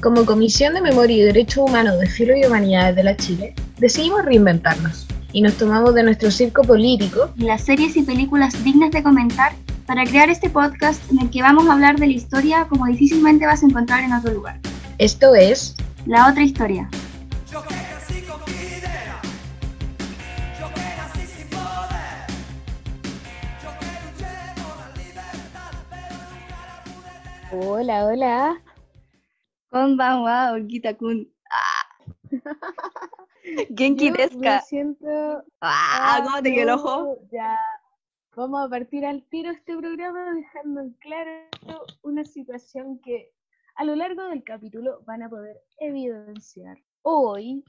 Como Comisión de Memoria y Derechos Humanos de Filo y Humanidades de la Chile, decidimos reinventarnos y nos tomamos de nuestro circo político y las series y películas dignas de comentar para crear este podcast en el que vamos a hablar de la historia como difícilmente vas a encontrar en otro lugar. Esto es La otra historia. Hola, hola. Konbanwa, Olguita-kun. Ah. Genki desu Me siento... Ah, ¿cómo te quedó el ojo? Ya. Vamos a partir al tiro este programa dejando en claro una situación que a lo largo del capítulo van a poder evidenciar. Hoy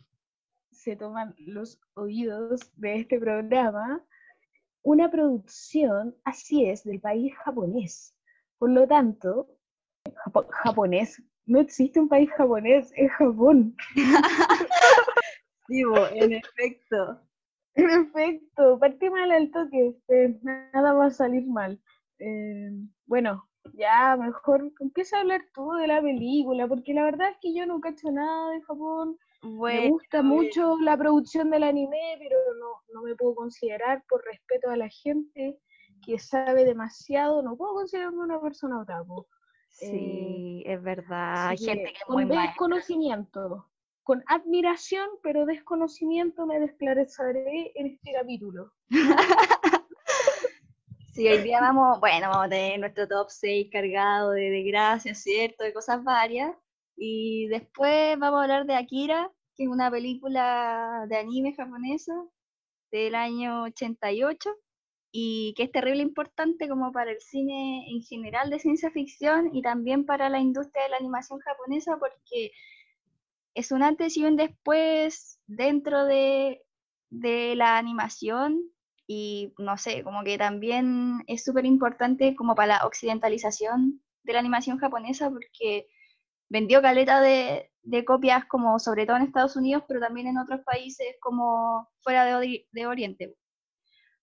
se toman los oídos de este programa una producción, así es, del país japonés. Por lo tanto, japonés, no existe un país japonés, es Japón. Digo, en efecto. En efecto, partí mal al toque, este, nada va a salir mal. Eh, bueno, ya mejor empieza a hablar tú de la película, porque la verdad es que yo no cacho nada de Japón. me gusta mucho la producción del anime, pero no, no me puedo considerar por respeto a la gente que sabe demasiado, no puedo considerarme una persona otaku. Sí, es verdad. Hay gente que con desconocimiento, con admiración, pero desconocimiento me desclarezaré en este capítulo. sí, hoy día vamos, bueno, vamos a tener nuestro top 6 cargado de desgracias, ¿cierto? De cosas varias. Y después vamos a hablar de Akira, que es una película de anime japonesa del año 88 y que es terrible importante como para el cine en general de ciencia ficción y también para la industria de la animación japonesa porque es un antes y un después dentro de, de la animación y no sé, como que también es súper importante como para la occidentalización de la animación japonesa porque vendió caleta de, de copias como sobre todo en Estados Unidos, pero también en otros países como fuera de, de Oriente.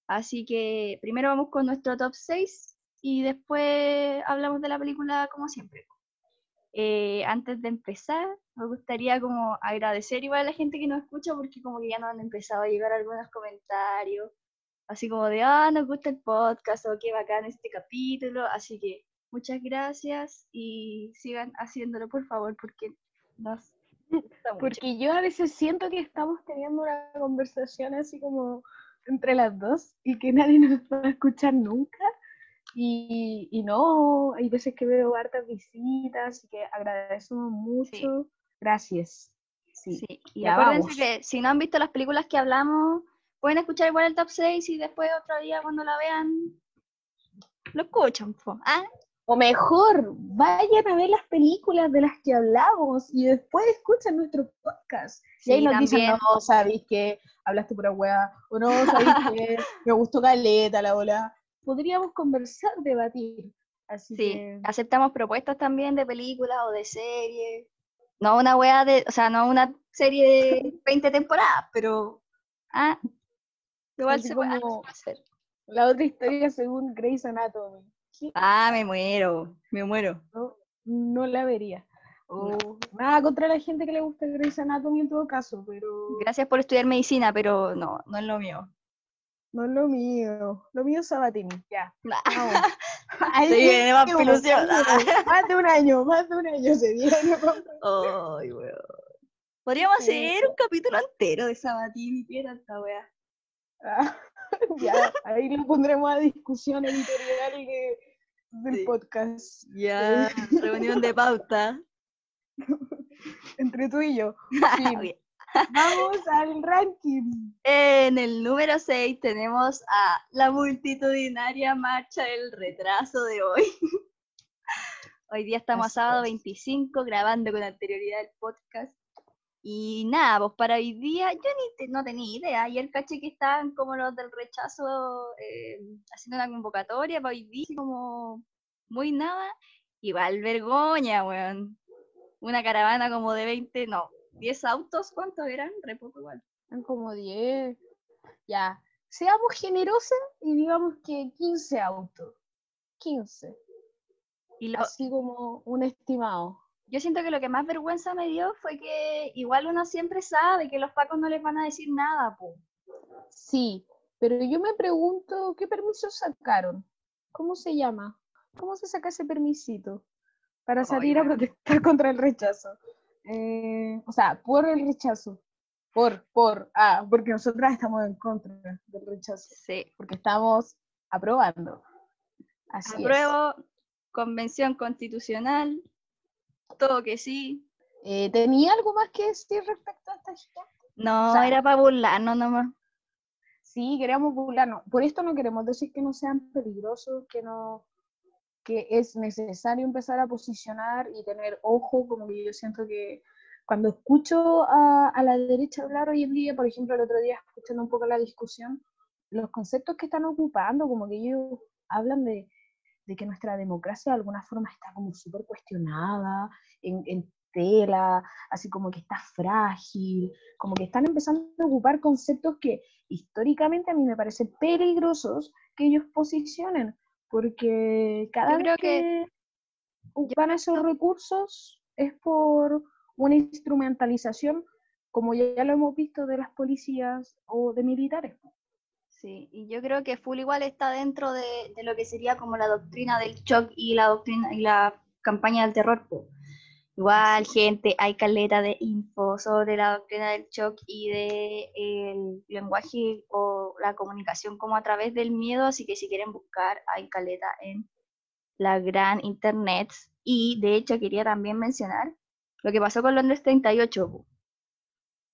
Así que primero vamos con nuestro top 6 y después hablamos de la película como siempre. Eh, antes de empezar, me gustaría como agradecer igual a la gente que nos escucha porque como que ya nos han empezado a llegar algunos comentarios, así como de, ah, nos gusta el podcast o qué bacán este capítulo, así que muchas gracias y sigan haciéndolo por favor porque nos... Porque yo a veces siento que estamos teniendo una conversación así como entre las dos y que nadie nos va a escuchar nunca. Y, y no, hay veces que veo hartas visitas y que agradecemos mucho. Gracias. Sí. Y acuérdense que si no han visto las películas que hablamos, pueden escuchar igual el top 6 y después otro día cuando la vean, lo escuchan. ¿ah? O mejor, vayan a ver las películas de las que hablamos y después escuchen nuestro podcast. y ahí nos dicen, no, sabéis que hablaste pura weá, o no, sabéis que me gustó caleta la bola. Podríamos conversar, debatir. Así sí, aceptamos propuestas también de películas o de series. No una weá de, o sea, no una serie de 20 temporadas, pero ah, igual se puede hacer. La otra historia según Grey's Anatomy. Ah, me muero, me muero. No, no la vería. Nada contra la gente que le gusta Grey's Anatomy en todo caso, pero... Gracias por estudiar medicina, pero no, no es lo mío. No es lo mío. Lo mío es Sabatini, ya. Ahí viene más ilusión. Más de un año, más de un año se viene. Ay, weón. Podríamos hacer un capítulo entero de Sabatini, ¿qué esta weá? Ah, ya, ahí lo pondremos a discusión editorial del podcast. Ya, reunión de pauta. Entre tú y yo. Vamos al ranking. En el número 6 tenemos a la multitudinaria marcha del retraso de hoy. Hoy día estamos a sábado 25 grabando con anterioridad el podcast. Y nada, pues para hoy día yo ni no tenía idea. Ayer caché que estaban como los del rechazo eh, haciendo una convocatoria para hoy día, como muy nada. Igual vergoña, weón una caravana como de 20, no, 10 autos, ¿cuántos eran? Re poco igual. Eran como 10. Ya, seamos generosos y digamos que 15 autos. 15. Y Así como un estimado. Yo siento que lo que más vergüenza me dio fue que igual uno siempre sabe que los pacos no les van a decir nada, po. Sí, pero yo me pregunto, ¿qué permiso sacaron? ¿Cómo se llama? ¿Cómo se saca ese permisito? Para salir a protestar contra el rechazo. Eh, o sea, por el rechazo. Por, por, ah, porque nosotras estamos en contra del rechazo. Sí. Porque estamos aprobando. Así Apruebo, convención constitucional, todo que sí. Eh, ¿Tenía algo más que decir respecto a esta gente? No, era para burlarnos nomás. Sí, queríamos burlarnos. Por esto no queremos decir que no sean peligrosos, que no que es necesario empezar a posicionar y tener ojo, como que yo siento que cuando escucho a, la derecha hablar hoy en día, por ejemplo, el otro día escuchando un poco la discusión, los conceptos que están ocupando, como que ellos hablan de, que nuestra democracia de alguna forma está como súper cuestionada, en, tela, así como que está frágil, como que están empezando a ocupar conceptos que históricamente a mí me parecen peligrosos que ellos posicionen, porque cada vez que, ocupan esos recursos es por una instrumentalización, como ya, lo hemos visto de las policías o de militares. Sí, y yo creo que Full igual está dentro de, lo que sería como la doctrina del shock y la doctrina y la campaña del terror. Igual, gente, hay caleta de info sobre la doctrina del shock y de el lenguaje o la comunicación como a través del miedo, así que si quieren buscar, hay caleta en la gran internet. Y de hecho quería también mencionar lo que pasó con Londres 38.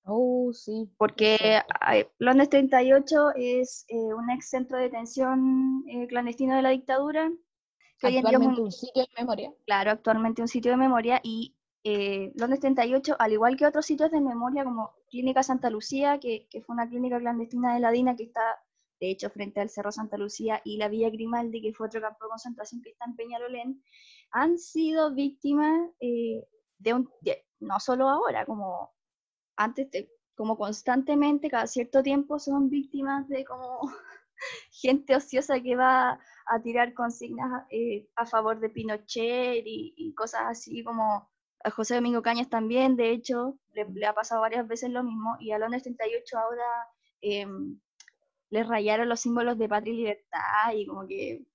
Oh, sí. Porque Londres 38 es eh, un ex centro de detención eh, clandestino de la dictadura. Que actualmente un, sitio de memoria. Claro, actualmente un sitio de memoria. Y eh, Londres 38, al igual que otros sitios de memoria como Clínica Santa Lucía, que, que, fue una clínica clandestina de la DINA que está, de hecho, frente al Cerro Santa Lucía, y la Villa Grimaldi, que fue otro campo de concentración que está en Peñalolén, han sido víctimas eh, de un, no solo ahora, como antes, como constantemente, cada cierto tiempo son víctimas de como gente ociosa que va a tirar consignas eh, a favor de Pinochet y, cosas así como a José Domingo Cañas también, de hecho, le, ha pasado varias veces lo mismo, y a Londres 38 ahora eh, le rayaron los símbolos de patria y libertad, y como que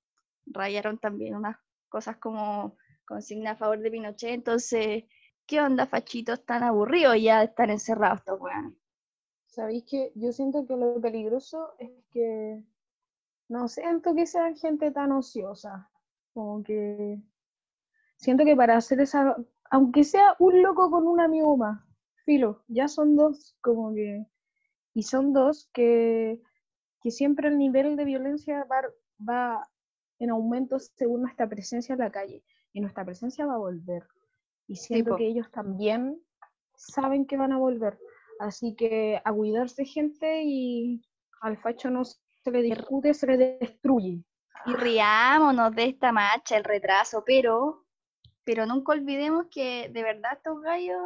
rayaron también unas cosas como consigna a favor de Pinochet, entonces ¿qué onda, fachitos tan aburridos ya de estar encerrados estos weones? Sabéis que yo siento que lo peligroso es que no siento que sean gente tan ociosa. Como que siento que para hacer esa, aunque sea un loco con un amigo más, filo, ya son dos, como que, y son dos que, que siempre el nivel de violencia va, va en aumento según nuestra presencia en la calle, y nuestra presencia va a volver. Y siento que ellos también saben que van a volver. Así que a cuidarse gente y al facho no se le discute, se le destruye. Y riámonos de esta marcha, el retraso, pero, pero nunca olvidemos que de verdad estos gallos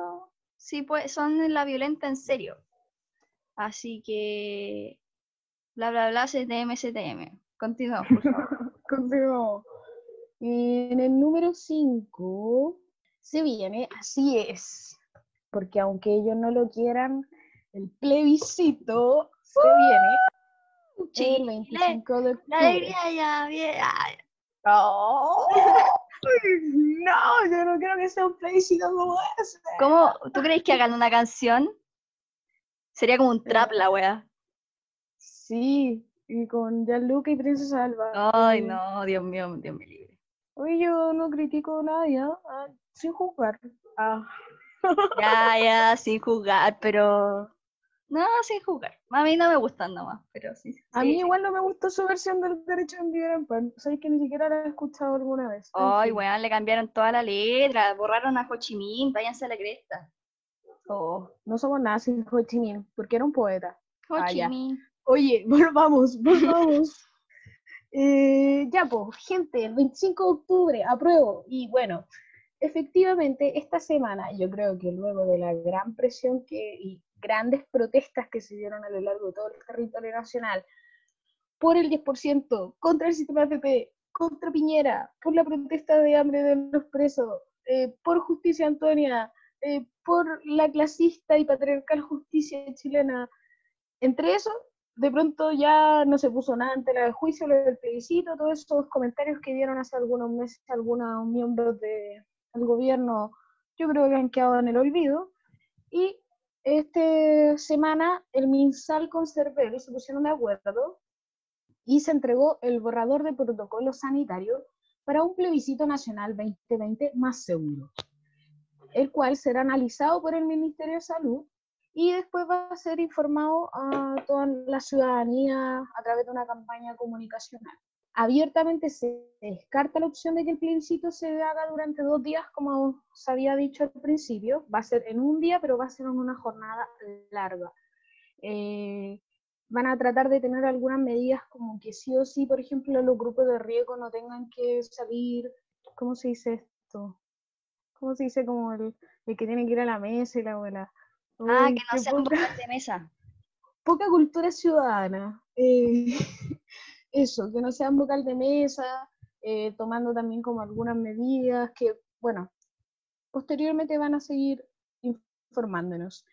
sí pues, son la violenta en serio. Así que bla bla bla CTM CTM. Continuamos, por favor. Continuamos. En el número 5 se viene, así es, porque aunque ellos no lo quieran, el plebiscito se viene Chile, el 25 de octubre. La alegría ya viene. no, yo no quiero que sea un plebiscito como ese. ¿Cómo? ¿Tú crees que hagan una canción? Sería como un trap la wea. Sí, y con Gianluca y Princesa Alba. Ay, no, Dios mío, Dios mío libre. Oye, yo no critico a nadie, ¿ah? Sin jugar. Ah. Ya, ya, sin jugar, pero. No, sin jugar. A mí no me gustan nomás, pero sí. A mí igual no me gustó su versión del derecho a enviar en. Sabes que ni siquiera la he escuchado alguna vez. Ay, weón, le cambiaron toda la letra, borraron a Ho Chi Minh, váyanse a la cresta. Oh, no somos nada sin Ho Chi Minh, porque era un poeta. Ho ah, Chi Minh. Oye, volvamos, volvamos. eh, ya, pues, gente, el 25 de octubre, apruebo. Y bueno, efectivamente, esta semana, yo creo que luego de la gran presión que, y grandes protestas que se dieron a lo largo de todo el territorio nacional por el 10%, contra el sistema FP, contra Piñera, por la protesta de hambre de los presos, eh, por justicia Antonia, eh, por la clasista y patriarcal justicia chilena. Entre eso, de pronto ya no se puso nada ante el juicio, lo del plebiscito, todos esos comentarios que dieron hace algunos meses algunos miembros del gobierno, yo creo que han quedado en el olvido. Y esta semana el MinSal con Cervel se pusieron de acuerdo y se entregó el borrador de protocolo sanitario para un plebiscito nacional 2020 más seguro, el cual será analizado por el Ministerio de Salud y después va a ser informado a toda la ciudadanía a través de una campaña comunicacional. Abiertamente se descarta la opción de que el plebiscito se haga durante dos días, como se había dicho al principio. Va a ser en un día, pero va a ser en una jornada larga. Eh, van a tratar de tener algunas medidas como que sí o sí, por ejemplo, los grupos de riesgo no tengan que salir, ¿cómo se dice esto? ¿Cómo se dice como el, que tiene que ir a la mesa y la abuela? Ah, que no sean poca, de mesa. Poca cultura ciudadana. Eh, eso, que no sean vocal de mesa, eh, tomando también como algunas medidas que, bueno, posteriormente van a seguir informándonos.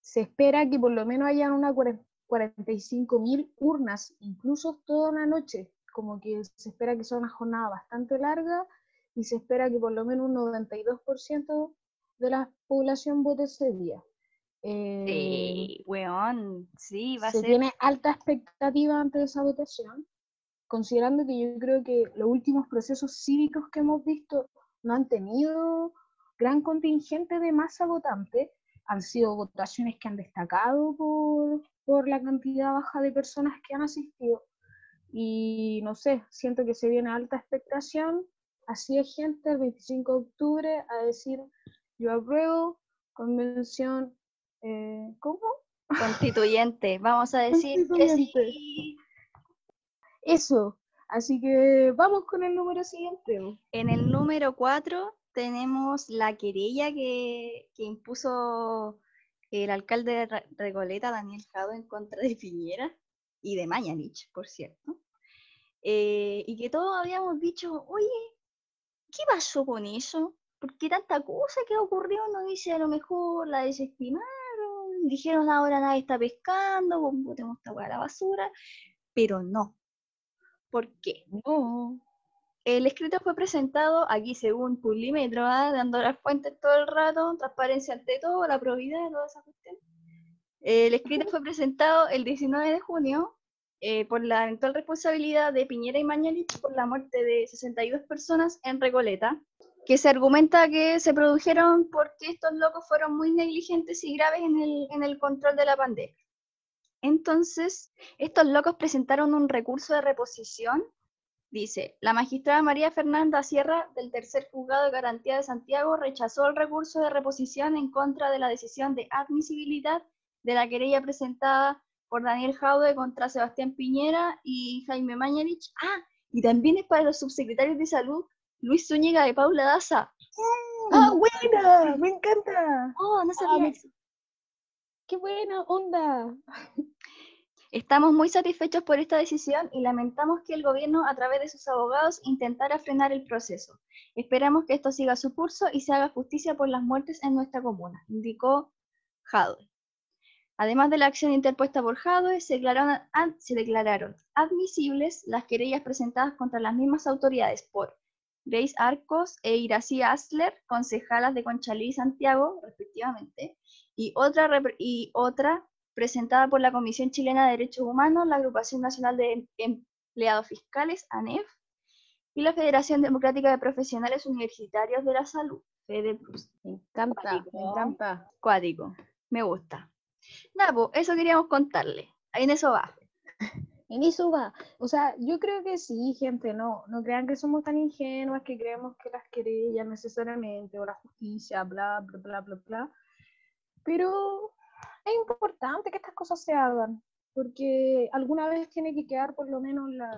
Se espera que por lo menos haya una 45.000 urnas, incluso toda una noche, como que se espera que sea una jornada bastante larga y se espera que por lo menos un 92% de la población vote ese día. Eh, sí, weón, sí, va a se ser. tiene alta expectativa ante esa votación, considerando que yo creo que los últimos procesos cívicos que hemos visto no han tenido gran contingente de masa votante, han sido votaciones que han destacado por, por la cantidad baja de personas que han asistido. Y no sé, siento que se viene alta expectación. Así es gente el 25 de octubre a decir, yo apruebo convención, eh, ¿cómo? Constituyente, vamos a decir que sí. Eso, así que vamos con el número siguiente. En el número 4 tenemos la querella que, que impuso el alcalde de Regoleta, Daniel Jado, en contra de Piñera y de Mañanich, por cierto. Eh, y que todos habíamos dicho, oye, ¿qué pasó con eso? ¿Por qué tanta cosa que ocurrió? No dice, a lo mejor la desestimaron, dijeron ahora nadie está pescando, botemos esta a la basura, pero no. ¿Por qué? No. El escrito fue presentado aquí según Pulímetro, ¿ah? dando las fuentes todo el rato, transparencia ante todo, la probidad, toda esa cuestión. El escrito fue presentado el 19 de junio eh, por la eventual responsabilidad de Piñera y Mañalich por la muerte de 62 personas en Recoleta, que se argumenta que se produjeron porque estos locos fueron muy negligentes y graves en el, en el control de la pandemia. Entonces, estos locos presentaron un recurso de reposición Dice, la magistrada María Fernanda Sierra del tercer juzgado de garantía de Santiago rechazó el recurso de reposición en contra de la decisión de admisibilidad de la querella presentada por Daniel Jaude contra Sebastián Piñera y Jaime Mañalich. Ah, y también es para los subsecretarios de salud Luis Zúñiga de Paula Daza. ¡Ah, buena! ¡Me encanta! ¡Oh, no sabía eso! ¡Qué buena onda! Estamos muy satisfechos por esta decisión y lamentamos que el gobierno, a través de sus abogados, intentara frenar el proceso. Esperamos que esto siga su curso y se haga justicia por las muertes en nuestra comuna, indicó Jadwe. Además de la acción interpuesta por Jadwe, se declararon, admisibles las querellas presentadas contra las mismas autoridades por Grace Arcos e Iracy Asler, concejalas de Conchalí y Santiago, respectivamente, y otra, y otra presentada por la Comisión Chilena de Derechos Humanos, la Agrupación Nacional de Empleados Fiscales, ANEF, y la Federación Democrática de Profesionales Universitarios de la Salud, FEDEPLUS. Me encanta, me encanta. Cuático, me gusta. Nada, pues eso queríamos contarle. Ahí en eso va. En eso va. O sea, yo creo que sí, gente, no, no crean que somos tan ingenuas que creemos que las querellas necesariamente o la justicia, bla, bla, bla, bla, bla. Pero es importante que estas cosas se hagan, porque alguna vez tiene que quedar por lo menos la,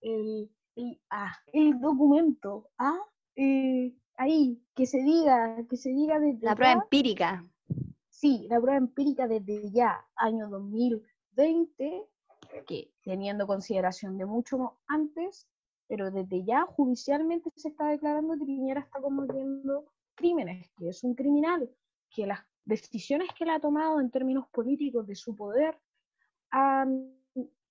el, el, ah, documento, ¿ah? Eh, ahí, que se diga, que se diga desde La prueba empírica. Sí, la prueba empírica desde ya, año 2020, que teniendo consideración de mucho antes, pero desde ya judicialmente se está declarando que Piñera está cometiendo crímenes, que es un criminal, que las decisiones que él ha tomado en términos políticos de su poder han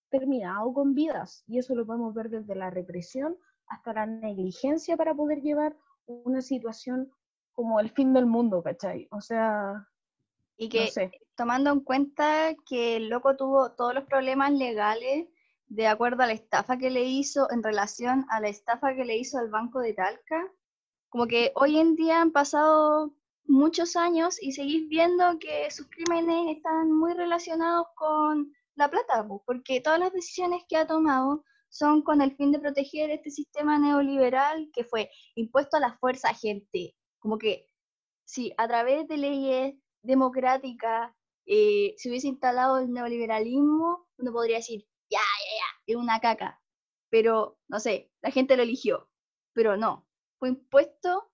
terminado con vidas. Y eso lo podemos ver desde la represión hasta la negligencia para poder llevar una situación como el fin del mundo, ¿cachai? O sea... Y que tomando en cuenta que el loco tuvo todos los problemas legales de acuerdo a la estafa que le hizo en relación a la estafa que le hizo al Banco de Talca, como que hoy en día han pasado muchos años y seguís viendo que sus crímenes están muy relacionados con la plata, porque todas las decisiones que ha tomado son con el fin de proteger este sistema neoliberal que fue impuesto a la fuerza gente. Como que si a través de leyes democráticas eh, se hubiese instalado el neoliberalismo, uno podría decir, ya, ya, ya, es una caca. Pero, no sé, la gente lo eligió. Pero no, fue impuesto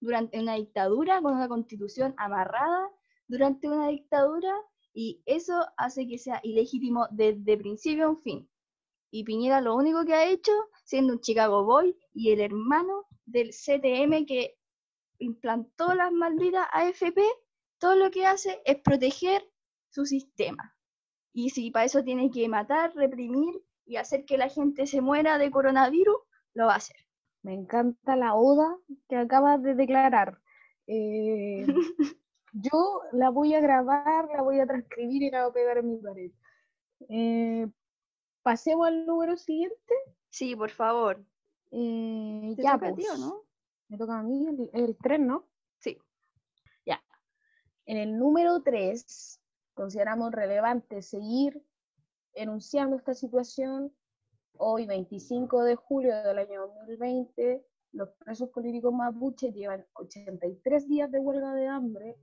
durante una dictadura con una constitución amarrada durante una dictadura y eso hace que sea ilegítimo desde principio a un fin. Y Piñera lo único que ha hecho, siendo un Chicago Boy y el hermano del CTM que implantó las malditas AFP, todo lo que hace es proteger su sistema. Y si para eso tiene que matar, reprimir y hacer que la gente se muera de coronavirus, lo va a hacer. Me encanta la oda que acabas de declarar. Eh, yo la voy a grabar, la voy a transcribir y la voy a pegar en mi pared. Eh, pasemos al número siguiente. Sí, por favor. Eh, ya, pues. ¿no? Me toca a mí el, el 3, ¿no? Sí. Ya. En el número 3 consideramos relevante seguir enunciando esta situación Hoy, 25 de julio del año 2020, los presos políticos mapuches llevan 83 días de huelga de hambre.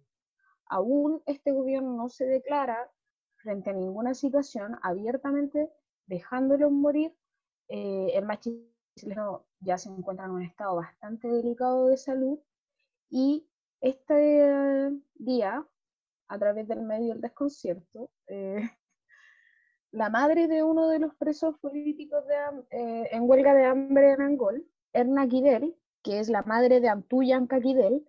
Aún este gobierno no se declara frente a ninguna situación abiertamente dejándolos morir. Eh, el machismo ya se encuentra en un estado bastante delicado de salud y este día, a través del medio del desconcierto, eh, la madre de uno de los presos políticos eh, en huelga de hambre en Angol, Erna Kidel, que es la madre de Antuyan Kidel,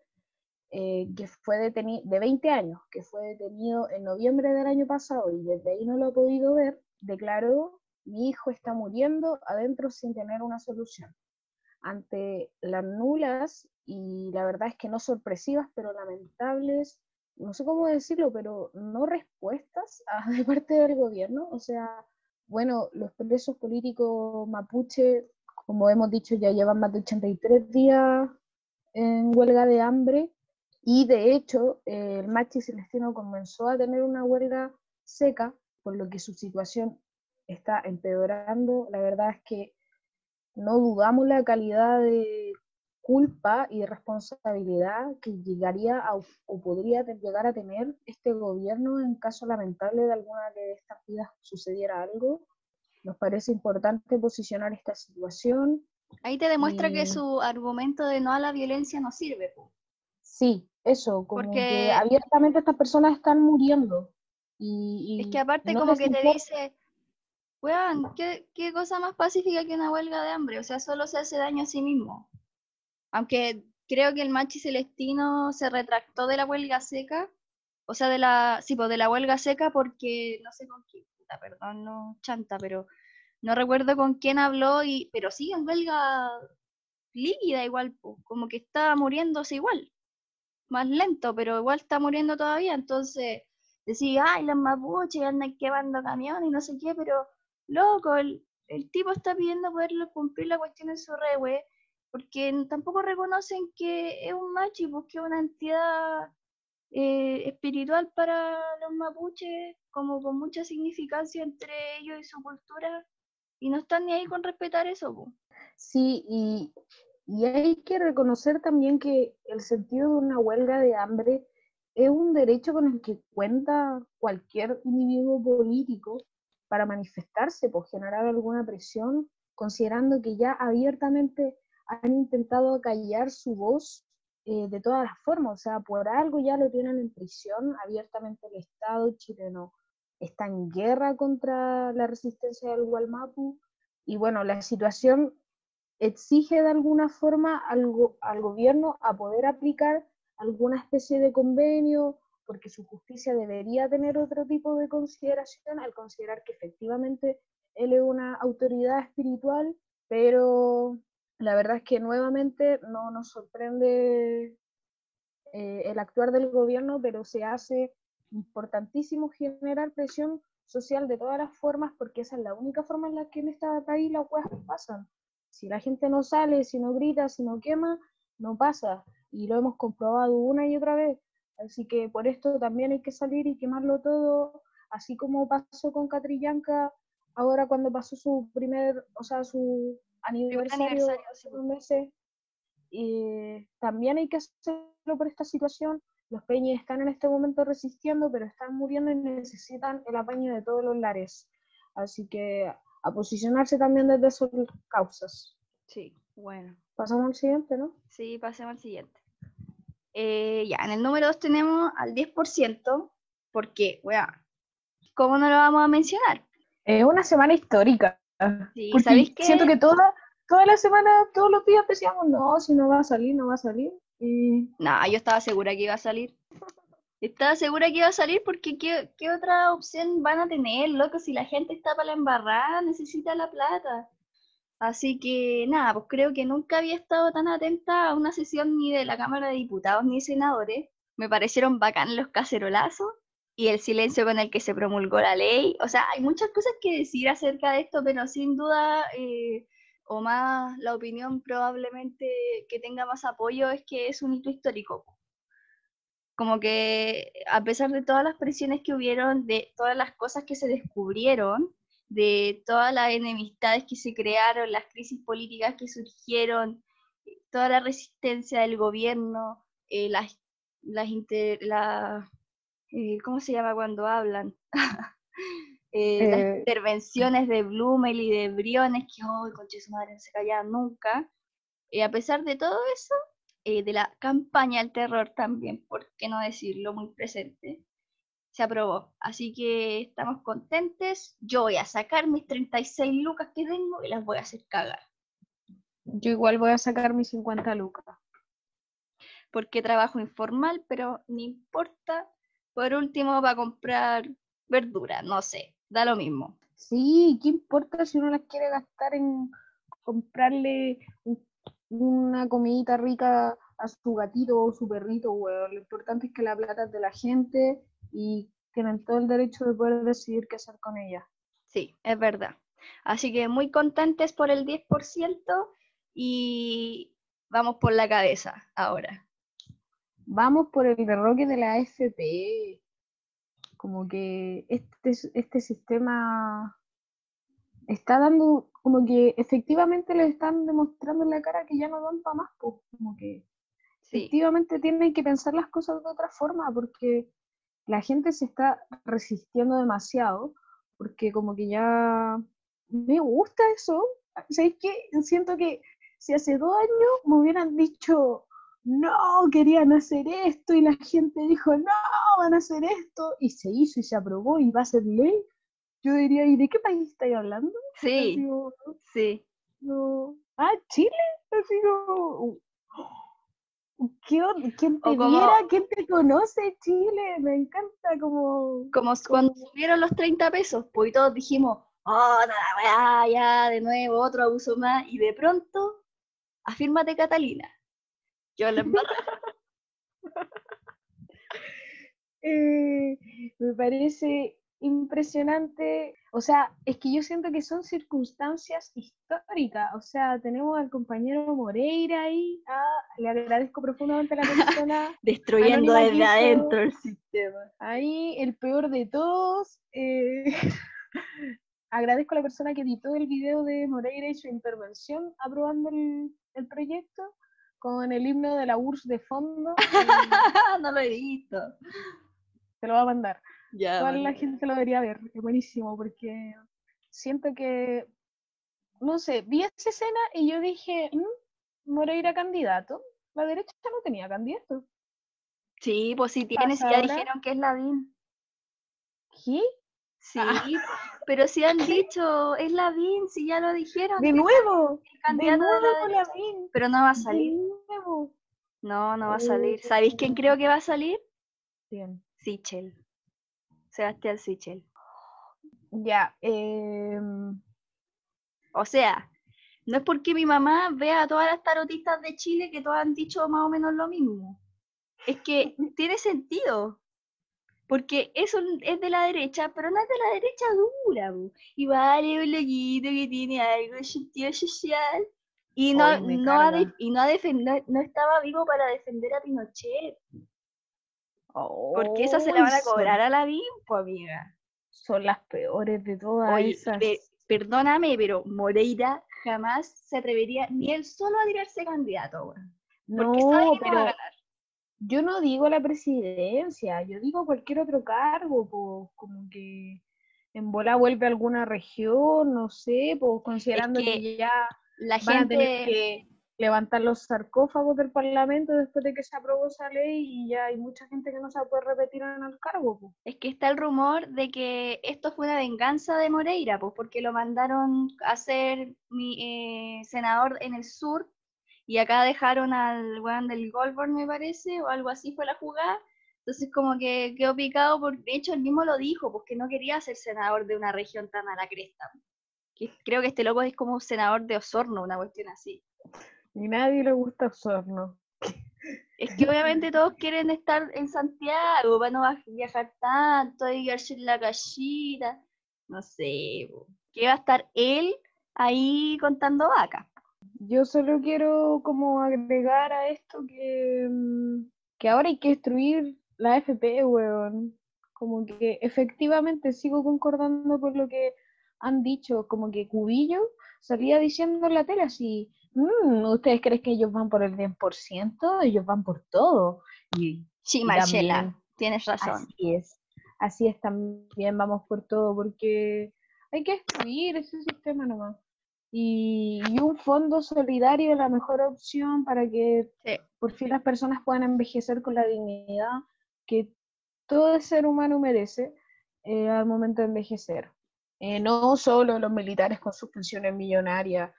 eh, que fue detenido de 20 años, que fue detenido en noviembre del año pasado y desde ahí no lo ha podido ver, declaró, mi hijo está muriendo adentro sin tener una solución. Ante las nulas y la verdad es que no sorpresivas, pero lamentables no sé cómo decirlo, pero no respuestas de parte del gobierno. O sea, bueno, los presos políticos mapuche, como hemos dicho, ya llevan más de 83 días en huelga de hambre y de hecho el Machi Celestino comenzó a tener una huelga seca, por lo que su situación está empeorando. La verdad es que no dudamos la calidad de culpa y responsabilidad que llegaría o podría llegar a tener este gobierno en caso lamentable de alguna de estas vidas sucediera algo. Nos parece importante posicionar esta situación. Ahí te demuestra que su argumento de no a la violencia no sirve. Sí, eso, como Porque... que abiertamente estas personas están muriendo. Y, es que aparte como que te dice, weón, ¿qué, ¿qué cosa más pacífica que una huelga de hambre? O sea, solo se hace daño a sí mismo. Aunque creo que el Machi Celestino se retractó de la huelga seca, o sea, de la, sí, pues de la huelga seca porque no sé con quién, perdón, no chanta, pero no recuerdo con quién habló, y, pero sí en huelga líquida igual, pues, como que está muriéndose igual, más lento, pero igual está muriendo todavía, entonces decía, ay, los mapuches andan quemando camiones y no sé qué, pero loco, el, tipo está pidiendo poderle cumplir la cuestión en su re, porque tampoco reconocen que es un machi, porque es una entidad eh, espiritual para los mapuches, como con mucha significancia entre ellos y su cultura, y no están ni ahí con respetar eso. Sí, y, hay que reconocer también que el sentido de una huelga de hambre es un derecho con el que cuenta cualquier individuo político para manifestarse, por generar alguna presión, considerando que ya abiertamente han intentado acallar su voz eh, de todas las formas, o sea, por algo ya lo tienen en prisión, abiertamente el Estado chileno está en guerra contra la resistencia del Gualmapu, y bueno, la situación exige de alguna forma al gobierno a poder aplicar alguna especie de convenio, porque su justicia debería tener otro tipo de consideración al considerar que efectivamente él es una autoridad espiritual, pero la verdad es que nuevamente no nos sorprende eh, el actuar del gobierno, pero se hace importantísimo generar presión social de todas las formas, porque esa es la única forma en la que en este país las cosas pasan. Si la gente no sale, si no grita, si no quema, no pasa. Y lo hemos comprobado una y otra vez. Así que por esto también hay que salir y quemarlo todo, así como pasó con Catrillanca ahora cuando pasó su primer, o sea, su aniversario, hace unos meses. Y también hay que hacerlo por esta situación. Los peñas están en este momento resistiendo, pero están muriendo y necesitan el apaño de todos los lares. Así que a posicionarse también desde sus causas. Sí, bueno. Pasamos al siguiente, ¿no? Sí, pasemos al siguiente. Eh, ya, en el número 2 tenemos al 10%, porque, bueno, ¿cómo no lo vamos a mencionar? Es una semana histórica. Sí, ¿sabéis qué? Siento que toda, toda la semana, todos los días decíamos, no, si no va a salir, no va a salir. Y... No, yo estaba segura que iba a salir. Estaba segura que iba a salir porque ¿qué, ¿qué, otra opción van a tener, loco? Si la gente está para la embarrada, necesita la plata. Así que nada, pues creo que nunca había estado tan atenta a una sesión ni de la Cámara de Diputados ni de Senadores. Me parecieron bacán los cacerolazos y el silencio con el que se promulgó la ley. O sea, hay muchas cosas que decir acerca de esto, pero sin duda, eh, o más la opinión probablemente que tenga más apoyo es que es un hito histórico. Como que a pesar de todas las presiones que hubieron, de todas las cosas que se descubrieron, de todas las enemistades que se crearon, las crisis políticas que surgieron, toda la resistencia del gobierno, eh, las, las, eh, ¿cómo se llama cuando hablan? Eh, las intervenciones de Blumel y de Briones, que, oh, conche su madre, no se callaban nunca. a pesar de todo eso, de la campaña al terror también, por qué no decirlo, muy presente, se aprobó. Así que estamos contentes. Yo voy a sacar mis 36 lucas que tengo y las voy a hacer cagar. Yo igual voy a sacar mis 50 lucas. Porque trabajo informal, pero no importa. Por último, va a comprar verdura, no sé, da lo mismo. Sí, ¿qué importa si uno las quiere gastar en comprarle una comidita rica a su gatito o su perrito, Lo importante es que la plata es de la gente y tienen todo el derecho de poder decidir qué hacer con ella. Sí, es verdad. Así que muy contentes por el 10% y vamos por la cabeza ahora. Vamos por el derroque de la AFP. Como que este, este sistema está dando, como que efectivamente le están demostrando en la cara que ya no dan para más, pues como que efectivamente tienen que pensar las cosas de otra forma, porque la gente se está resistiendo demasiado, porque como que ya me gusta eso. ¿Sabéis qué? Siento que si hace dos años me hubieran dicho, no, querían hacer esto, y la gente dijo, no, van a hacer esto, y se hizo y se aprobó y va a ser ley, yo diría, ¿y de qué país estáis hablando? Sí, sí. No. Ah, Chile. Así ¿Quién te viera? ¿Quién te conoce, Chile? Me encanta como... Como, cuando subieron los 30 pesos, pues todos dijimos, oh, nada, ya, de nuevo, otro abuso más, y de pronto, afírmate Catalina. Yo la eh, me parece impresionante. O sea, es que yo siento que son circunstancias históricas. O sea, tenemos al compañero Moreira ahí. Ah, le agradezco profundamente a la persona. Destruyendo desde adentro el sistema. Ahí, el peor de todos. Eh, agradezco a la persona que editó el video de Moreira y su intervención aprobando el, el proyecto con el himno de la URSS de fondo. no lo he visto. Te lo va a mandar. Ya, la gente lo debería ver, es buenísimo, porque siento que, no sé, vi esa escena y yo dije, mmm, Moreira candidato. La derecha no tenía candidato. Sí, pues sí tienes, ya dijeron que es la DIN. ¿Qué? Sí, pero si han dicho, es la BIN, si ya lo dijeron. De nuevo, el de candidato de la nuevo la derecha. Vin, Pero no va a de salir. nuevo. No, no va a salir. ¿Sabéis quién creo que va a salir? Bien. Sichel. Sebastián Sichel. Ya, em, O sea, no es porque mi mamá vea a todas las tarotistas de Chile que todas han dicho más o menos lo mismo. Es que tiene sentido. Porque eso es de la derecha, pero no es de la derecha dura. po. Y vale un loquito que tiene algo de sentido social. Y no, ha de- y no, ha defen- no- no estaba vivo para defender a Pinochet. Porque esa se la van a son- cobrar a la BIMPO, amiga. Son las peores de todas Oye, esas. pe- perdóname, pero Moreira jamás se atrevería ni él solo a tirarse candidato. Porque sabe que no va a pero ganar. Yo no digo la presidencia, yo digo cualquier otro cargo, pues como que en bola vuelve a alguna región, no sé, pues considerando que, que ya La van a tener gente, que levantar los sarcófagos del Parlamento después de que se aprobó esa ley y ya hay mucha gente que no se poder repetir en el cargo. pues. es que está el rumor de que esto fue una venganza de Moreira, pues porque lo mandaron a ser mi, eh, senador en el sur y acá dejaron al weón del Goldborn, me parece, o algo así fue la jugada. Entonces como que quedó picado, por, de hecho él mismo lo dijo, porque no quería ser senador de una región tan a la cresta. Que creo que este loco es como senador de Osorno, una cuestión así. Y nadie le gusta Osorno. Es que obviamente todos quieren estar en Santiago para no va- viajar tanto y quedarse en la casita. No sé, que va a estar él ahí contando vacas. Yo solo quiero como agregar a esto que, mm, que ahora hay que destruir la FP, weón. Como que efectivamente sigo concordando con lo que han dicho, como que Cubillo salía diciendo en la tele así, "Mm, ¿ustedes creen que ellos van por el 10%? Ellos van por todo. Y Sí, Marcela, también, tienes razón. Así es, así es también, vamos por todo, porque hay que destruir ese sistema nomás. Y, y un fondo solidario es la mejor opción para que Sí. por fin las personas puedan envejecer con la dignidad que todo ser humano merece eh, al momento de envejecer. Eh, no solo los militares con sus pensiones millonarias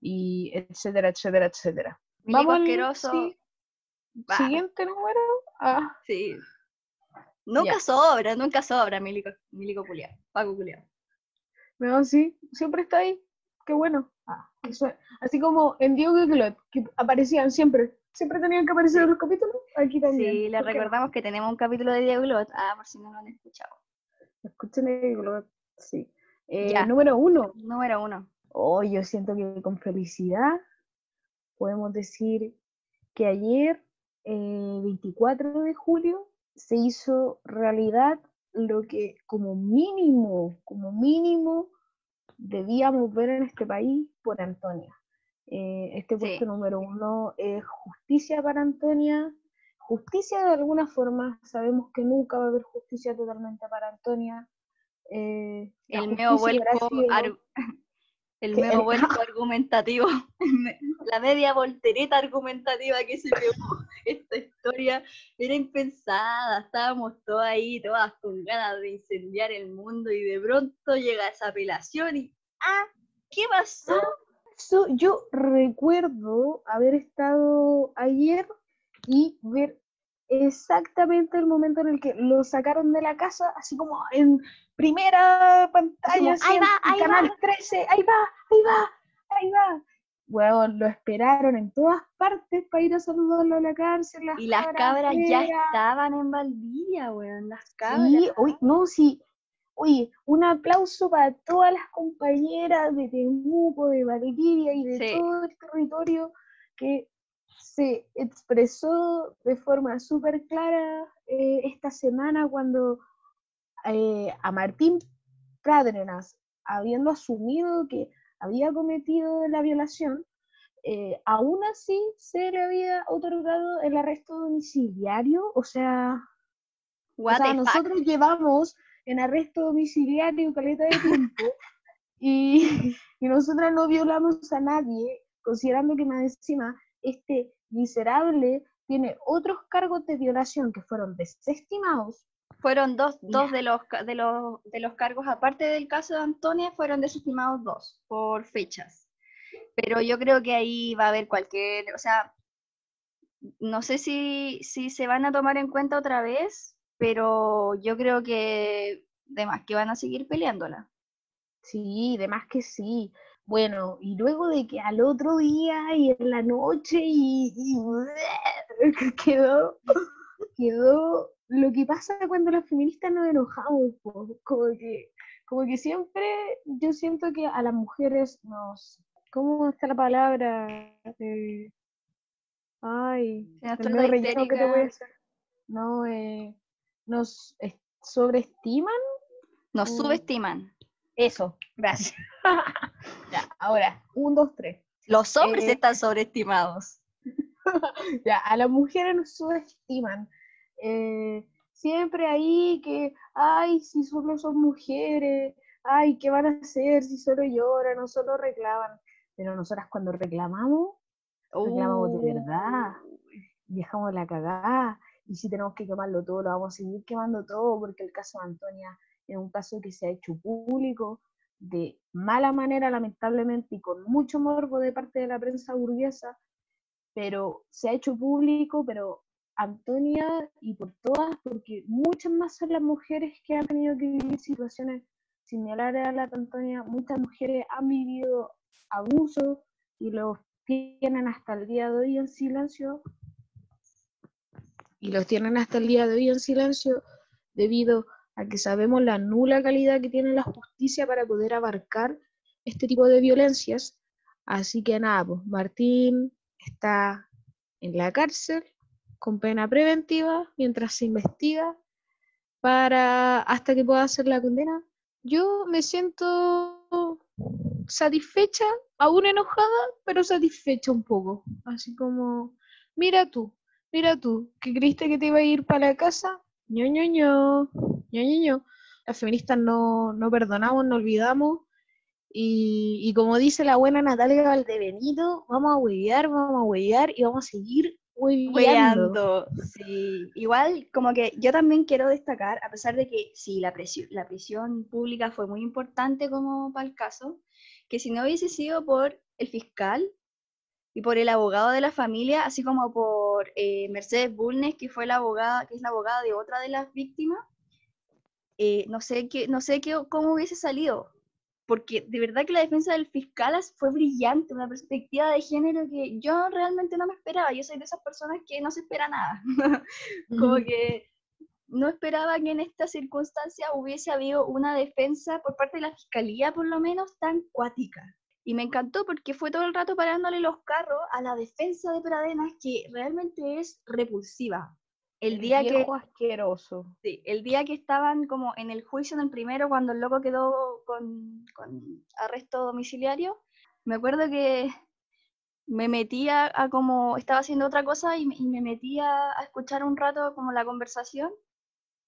y etcétera, etcétera, etcétera. Al asqueroso. siguiente número. Ah, sí. Nunca sobra, nunca sobra, Milico, Milico Paco culiao. No, sí, siempre está ahí. Qué bueno. Ah, eso es. Así como en Diego y Glot, que aparecían siempre. Siempre tenían que aparecer en los capítulos. Aquí también. Sí, les recordamos que tenemos un capítulo de Diego Glot. Ah, por si no lo han escuchado. Escuchen Diego Glot. Sí. Eh, Ya. Número uno. Número uno. Oh, yo siento que con felicidad podemos decir que ayer, eh, 24 de julio, se hizo realidad lo que como mínimo, como mínimo, debíamos ver en este país por Antonia. Eh, este Sí. puesto número uno es justicia para Antonia. Justicia de alguna forma, sabemos que nunca va a haber justicia totalmente para Antonia. Eh, El meo vuelco, sido- el meo el- vuelco argumentativo, la media voltereta argumentativa que se pegó esta historia era impensada, estábamos todas ahí, todas con ganas de incendiar el mundo y de pronto llega esa apelación y ¡ah! ¿Qué pasó? Yo recuerdo haber estado ayer y ver exactamente el momento en el que lo sacaron de la casa, así como en primera pantalla, así "Ahí en va, ahí Canal va". 13, ahí va, ahí va, ahí va. Bueno, lo esperaron en todas partes para ir a saludarlo a la cárcel. Y las cabras ya estaban en Valdivia, weón, las cabras. Sí, oye, no, sí. Oye, un aplauso para todas las compañeras de Temuco, de Valdivia y de Sí. todo el territorio que se expresó de forma súper clara eh, esta semana cuando eh, a Martín Pradenas, habiendo asumido que había cometido la violación, eh, aún así se le había otorgado el arresto domiciliario, o sea, o sea, fuck? nosotros llevamos en arresto domiciliario caleta de tiempo y, y nosotras no violamos a nadie, considerando que más encima este miserable tiene otros cargos de violación que fueron desestimados Fueron dos, dos de, los, de, los, de los cargos, aparte del caso de Antonia, fueron desestimados dos por fechas. Pero yo creo que ahí va a haber cualquier, o sea, no sé si, si se van a tomar en cuenta otra vez, pero yo creo que demás que van a seguir peleándola. Sí, demás que sí. Bueno, y luego de que al otro día y en la noche y, quedó, quedó lo que pasa cuando las feministas nos enojamos, como que, como que siempre yo siento que a las mujeres nos, ¿cómo está la palabra? Eh, ay, el relleno que te voy a hacer. No, eh, nos sobreestiman. Nos subestiman. Eso, gracias. ya, ahora, un, dos, tres. Los hombres eh, están sobreestimados. ya, a las mujeres nos subestiman. Eh, siempre ahí que, ay, si solo son mujeres, ay, ¿qué van a hacer si solo lloran o solo reclaman? Pero nosotras cuando reclamamos, reclamamos de verdad, dejamos la cagada, y si tenemos que quemarlo todo, lo vamos a seguir quemando todo, porque el caso de Antonia es un caso que se ha hecho público de mala manera, lamentablemente, y con mucho morbo de parte de la prensa burguesa, pero se ha hecho público, pero Antonia y por todas, porque muchas más son las mujeres que han tenido que vivir situaciones similares a la de Antonia, muchas mujeres han vivido abusos y los tienen hasta el día de hoy en silencio, y los tienen hasta el día de hoy en silencio debido a que sabemos la nula calidad que tiene la justicia para poder abarcar este tipo de violencias. Así que nada, pues Martín está en la cárcel con pena preventiva mientras se investiga para hasta que pueda hacer la condena. Yo me siento satisfecha, aún enojada, pero satisfecha un poco. Así como, mira tú, mira tú, que creíste que te iba a ir para la casa, ño, ño, ño ño, Las feministas no, no perdonamos, no olvidamos. Y, como dice la buena Natalia Valdebenito, vamos a huevear, vamos a huevear y vamos a seguir hueveando. Sí, igual como que yo también quiero destacar, a pesar de que sí, la presión, la prisión pública fue muy importante como para el caso, que si no hubiese sido por el fiscal y por el abogado de la familia, así como por eh, Mercedes Bulnes, que fue la abogada, que es la abogada de otra de las víctimas, eh, no sé, qué, no sé qué, cómo hubiese salido, porque de verdad que la defensa del fiscal fue brillante, una perspectiva de género que yo realmente no me esperaba. Yo soy de esas personas que no se espera nada. Como que no esperaba que en esta circunstancia hubiese habido una defensa por parte de la fiscalía, por lo menos, tan cuática. Y me encantó porque fue todo el rato parándole los carros a la defensa de Pradenas, que realmente es repulsiva. El día que asqueroso. Sí, el día que estaban como en el juicio en el primero cuando el loco quedó con, con arresto domiciliario, me acuerdo que me metía a, como estaba haciendo otra cosa y, me metía a escuchar un rato como la conversación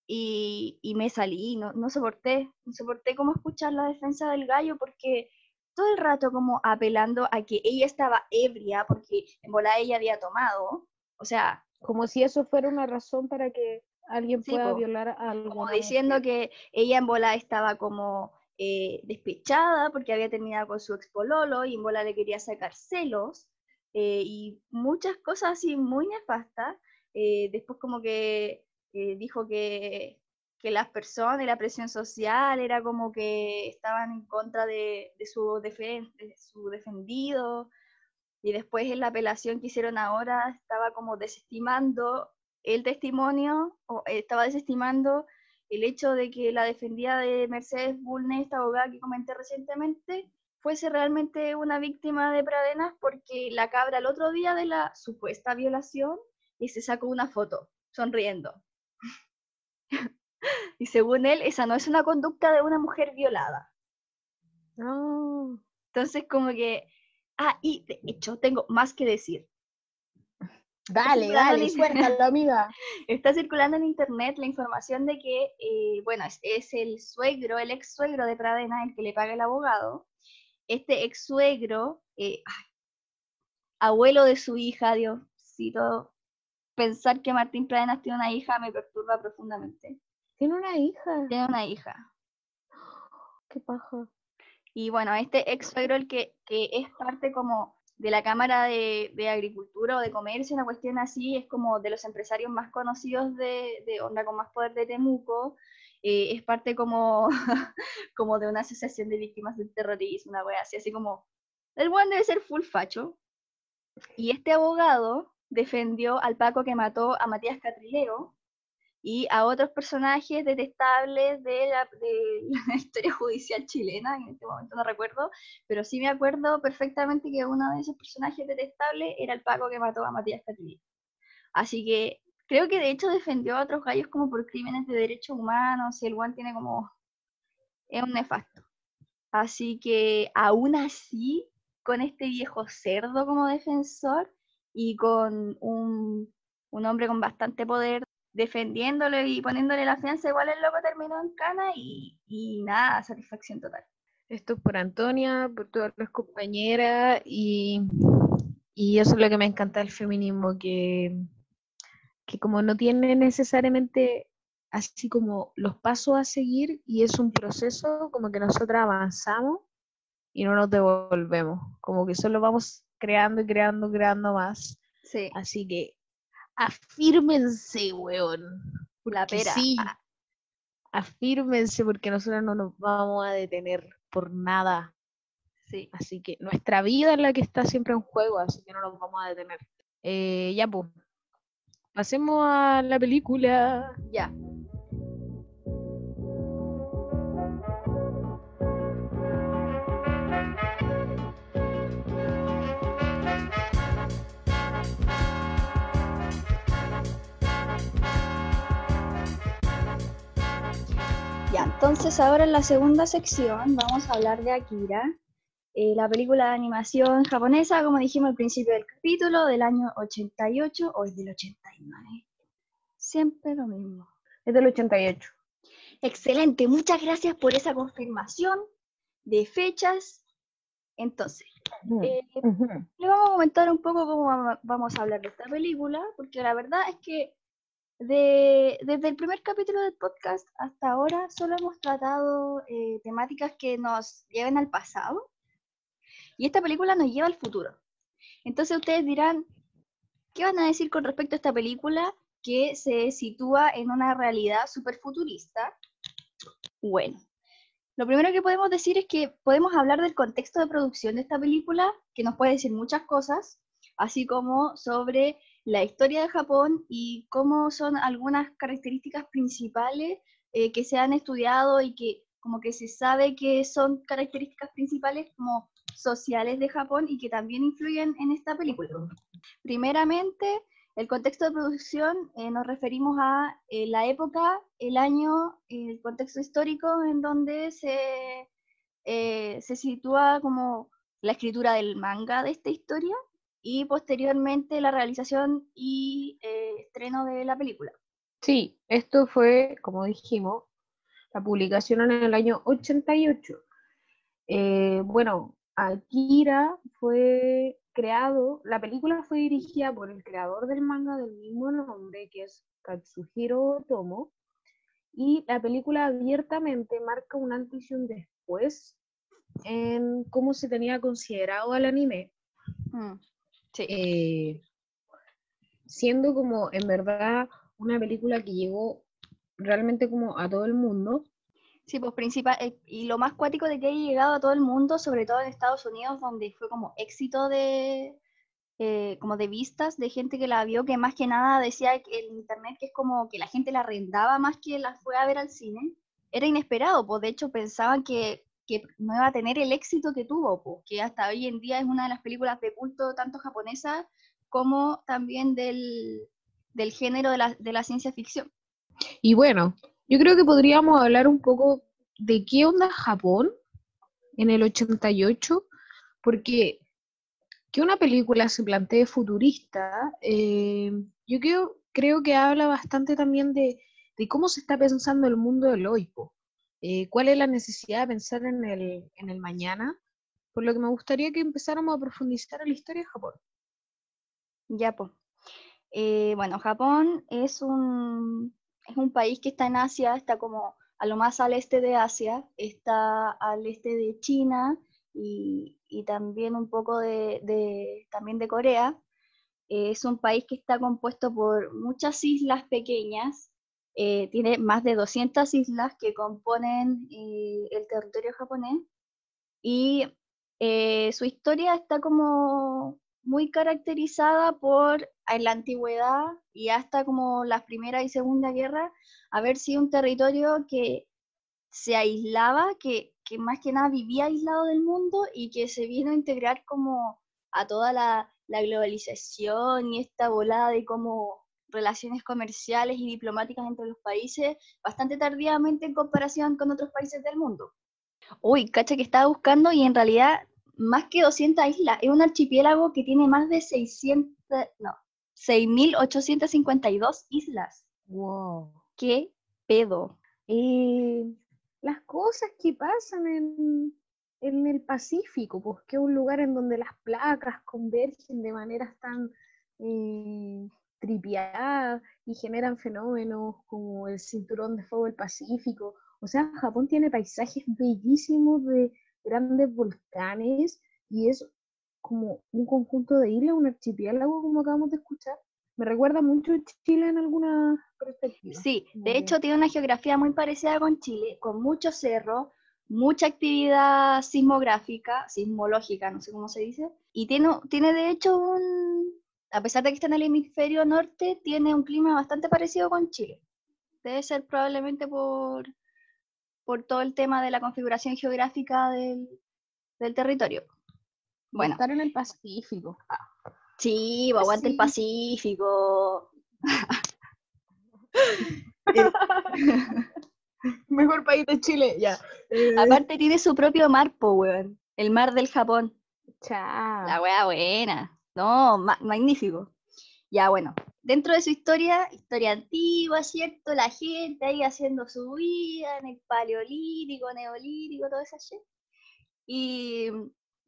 y, y me salí, no, no soporté, no soporté cómo escuchar la defensa del gallo porque todo el rato como apelando a que ella estaba ebria porque en bola ella había tomado, o sea, como si eso fuera una razón para que alguien pueda violar a alguien. Como diciendo que ella en bola estaba como eh, despechada porque había terminado con su expololo y en bola le quería sacar celos eh, y muchas cosas así muy nefastas. Eh, después como que dijo que, que, las personas y la presión social era como que estaban en contra de, de su, de su defendido. Y después en la apelación que hicieron ahora estaba como desestimando el testimonio, o estaba desestimando el hecho de que la defendida de Mercedes Bulnes, esta abogada que comenté recientemente, fuese realmente una víctima de Pradenas porque la cabra el otro día de la supuesta violación y se sacó una foto sonriendo. y según él, esa no es una conducta de una mujer violada. No. Entonces, como que Ah, y de hecho tengo más que decir. Dale, dale, suéltalo, amiga. Está circulando en internet la información de que, eh, bueno, es, el suegro, el ex suegro de Pradena el que le paga el abogado. Este ex suegro, eh, abuelo de su hija, Diosito, pensar que Martín Pradenas tiene una hija me perturba profundamente. Tiene una hija. Tiene una hija. Qué paja. Y bueno, este ex suegro, que, que es parte como de la Cámara de, de, Agricultura o de Comercio, una cuestión así, es como de los empresarios más conocidos de, de Onda con más poder de Temuco, eh, es parte como, como de una asociación de víctimas del terrorismo, una wea así, así como, el buen debe ser full facho. Y este abogado defendió al Paco que mató a Matías Catrileo, y a otros personajes detestables de la, de la, historia judicial chilena, en este momento no recuerdo, pero sí me acuerdo perfectamente que uno de esos personajes detestables era el Paco que mató a Matías Catrillo. Así que creo que de hecho defendió a otros gallos como por crímenes de derechos humanos, y el Juan tiene como... es un nefasto. Así que aún así, con este viejo cerdo como defensor y con un, un hombre con bastante poder defendiéndole y poniéndole la fianza, igual el loco terminó en cana y, y nada, satisfacción total. Esto es por Antonia, por todas las compañeras y, y eso es lo que me encanta del feminismo, que, que como no tiene necesariamente así como los pasos a seguir y es un proceso como que nosotras avanzamos y no nos devolvemos, como que solo vamos creando y creando, creando más. Sí. Así que afírmense, weón. La pera. Sí, afírmense porque nosotros no nos vamos a detener por nada. Sí. Así que nuestra vida es la que está siempre en juego, así que no nos vamos a detener. Eh, ya, pues. Pasemos a la película. Ya. Entonces ahora en la segunda sección vamos a hablar de Akira, eh, la película de animación japonesa, como dijimos al principio del capítulo, del año 88 o es del 89. Siempre lo mismo. Es del 88. Excelente, muchas gracias por esa confirmación de fechas. Entonces, eh, le vamos a comentar un poco cómo vamos a hablar de esta película, porque la verdad es que de, desde el primer capítulo del podcast hasta ahora solo hemos tratado eh, temáticas que nos lleven al pasado y esta película nos lleva al futuro. Entonces ustedes dirán, ¿qué van a decir con respecto a esta película que se sitúa en una realidad súper futurista? Bueno, lo primero que podemos decir es que podemos hablar del contexto de producción de esta película, que nos puede decir muchas cosas, así como sobre la historia de Japón y cómo son algunas características principales eh, que se han estudiado y que como que se sabe que son características principales como sociales de Japón y que también influyen en esta película. Primeramente, el contexto de producción eh, nos referimos a eh, la época, el año, el contexto histórico en donde se, se sitúa como la escritura del manga de esta historia y posteriormente la realización y eh, estreno de la película. Sí, esto fue, como dijimos, la publicación en el año 88. Eh, bueno, Akira fue creado, la película fue dirigida por el creador del manga del mismo nombre, que es Katsuhiro Tomo, y la película abiertamente marca un antes y un después en cómo se tenía considerado al anime. Mm. Eh, siendo como en verdad una película que llegó realmente como a todo el mundo. Sí, pues principal, eh, y lo más cuático de que haya llegado a todo el mundo, sobre todo en Estados Unidos, donde fue como éxito de, eh, como de vistas, de gente que la vio, que más que nada decía que el internet que es como que la gente la arrendaba más que la fue a ver al cine, era inesperado, pues de hecho pensaban que que no iba a tener el éxito que tuvo, porque hasta hoy en día es una de las películas de culto tanto japonesa como también del, del género de la, de la ciencia ficción. Y bueno, yo creo que podríamos hablar un poco de qué onda Japón en el 88, porque que una película se plantee futurista, eh, yo creo, creo que habla bastante también de, de, cómo se está pensando el mundo del hoy. Eh, cuál es la necesidad de pensar en el, mañana, por lo que me gustaría que empezáramos a profundizar en la historia de Japón. Ya, pues. bueno, Japón es un, es un país que está en Asia, está como a lo más al este de Asia, está al este de China y, también un poco de, también de Corea. Es un país que está compuesto por muchas islas pequeñas, eh, tiene más de 200 islas que componen eh, el territorio japonés. Y su historia está como muy caracterizada por en la antigüedad y hasta como la Primera y Segunda Guerra haber sido un territorio que se aislaba, que, más que nada vivía aislado del mundo y que se vino a integrar como a toda la, globalización y esta volada de como relaciones comerciales y diplomáticas entre los países bastante tardíamente en comparación con otros países del mundo. Uy, cacha que estaba buscando y en realidad más que 200 islas, es un archipiélago que tiene más de 600, no, 6.852 islas. ¡Wow! ¡Qué pedo! Eh, las cosas que pasan en, el Pacífico, pues que es un lugar en donde las placas convergen de maneras tan eh, tripiadas y generan fenómenos como el cinturón de fuego del Pacífico. O sea, Japón tiene paisajes bellísimos de grandes volcanes y es como un conjunto de islas, un archipiélago, como acabamos de escuchar. Me recuerda mucho a Chile en alguna perspectiva. Sí, de hecho tiene una geografía muy parecida con Chile, con muchos cerros, mucha actividad sismográfica, sismológica, no sé cómo se dice, y tiene, tiene de hecho un, a pesar de que está en el hemisferio norte, tiene un clima bastante parecido con Chile. Debe ser probablemente por, por todo el tema de la configuración geográfica del, del territorio. Bueno. Estar en el Pacífico. Sí, pues, aguante el Pacífico. Mejor país de Chile, ya. Aparte tiene su propio mar, po, El mar del Japón. Chao. La wea buena. No, magnífico. Ya, bueno. Dentro de su historia, historia antigua, ¿cierto? La gente ahí haciendo su vida en el paleolítico, neolítico, todo esa shit. Y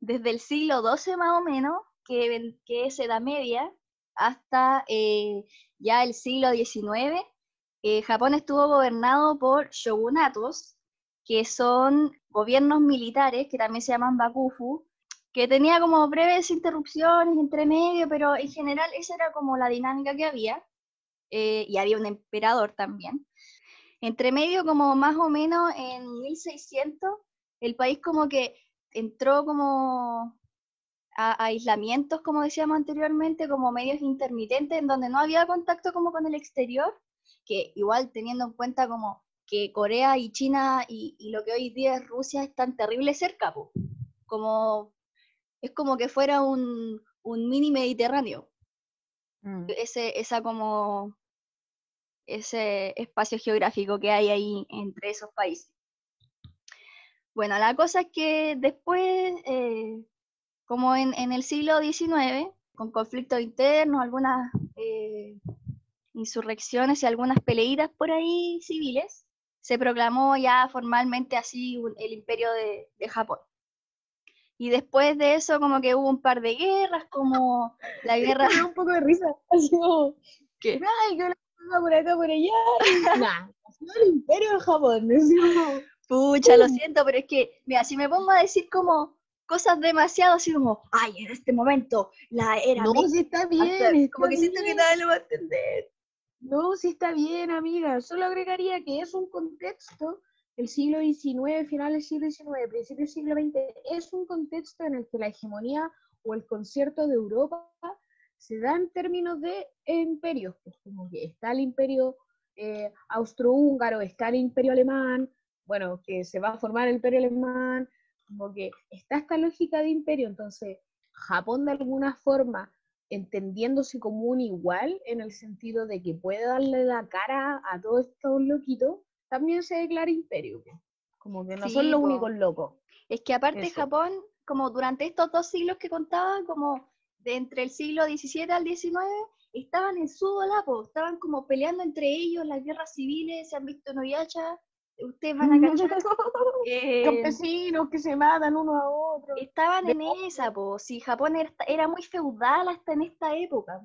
desde el siglo XII más o menos, que, que es Edad Media, hasta eh, ya el siglo XIX, eh, Japón estuvo gobernado por shogunatos, que son gobiernos militares, que también se llaman bakufu, que tenía como breves interrupciones entre medio, pero en general esa era como la dinámica que había, eh, y había un emperador también. Entre medio, como más o menos en 1600, el país como que entró como a, aislamientos, como decíamos anteriormente, como medios intermitentes, en donde no había contacto como con el exterior, que igual teniendo en cuenta como que Corea y China y, lo que hoy día es Rusia están terrible cerca, como es como que fuera un, mini Mediterráneo. Mm. Ese, esa como ese espacio geográfico que hay ahí entre esos países. Bueno, la cosa es que después, eh, como en, el siglo XIX, con conflictos internos, algunas eh, insurrecciones y algunas peleitas por ahí civiles, se proclamó ya formalmente así el imperio de, Japón. Y después de eso como que hubo un par de guerras, como la guerra... un poco de risa, así como... ¿Qué? Ay, que la por acá, por allá. nah, el imperio de Japón. Pucha, lo siento, pero es que, mira, si me pongo a decir como cosas demasiado así como, ay, en este momento la era. No, si está bien. como que siento que nadie lo va a entender. No, si está bien, amiga. Solo agregaría que es un contexto, el siglo XIX, final del siglo XIX, principio del siglo XX, es un contexto en el que la hegemonía o el concierto de Europa se da en términos de imperios. Pues como que está el imperio eh, austrohúngaro, está el imperio alemán, bueno, que se va a formar el imperio alemán, como que está esta lógica de imperio, entonces Japón de alguna forma entendiéndose como un igual en el sentido de que puede darle la cara a todos estos loquitos, también se declara imperio, como que no son los únicos locos. Es que aparte Japón, como durante estos dos siglos que contaba, como de entre el siglo XVII al XIX, estaban en su lapo, estaban como peleando entre ellos, las guerras civiles, se han visto en Oyacha, ustedes van a cachar. Eh, Campesinos que se matan uno a otro. Estaban en esa, pues, si Japón era, muy feudal hasta en esta época.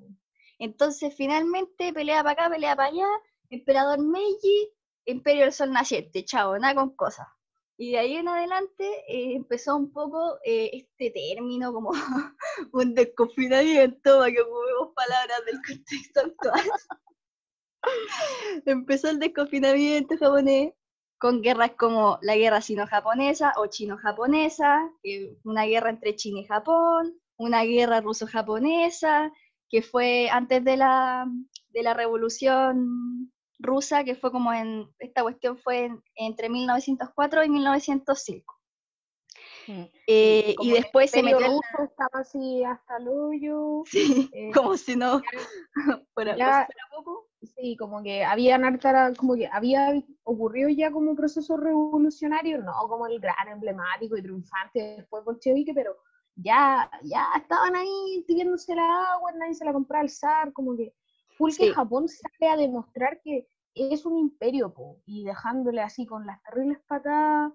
Entonces, finalmente, pelea para acá, pelea para allá, emperador Meiji, imperio del sol naciente, chao, nada con cosas. Y de ahí en adelante eh, empezó un poco eh, este término como un desconfinamiento, para que ocupemos palabras del contexto actual. empezó el desconfinamiento japonés con guerras como la guerra sino-japonesa o chino-japonesa, una guerra entre China y Japón, una guerra ruso-japonesa, que fue antes de la, de la revolución rusa, que fue como en, esta cuestión fue entre 1904 y 1905. Mm. Eh, y después se metió ruso estaba así hasta el hoyo. Sí, eh, como si no fuera, poco. Sí, como que había como que había ocurrido ya como proceso revolucionario, no como el gran emblemático y triunfante después bolchevique, pero ya, ya estaban ahí pidiéndose la agua, nadie se la compraba al zar, como que full Japón sale a demostrar que es un imperio, y dejándole así con las terribles patadas.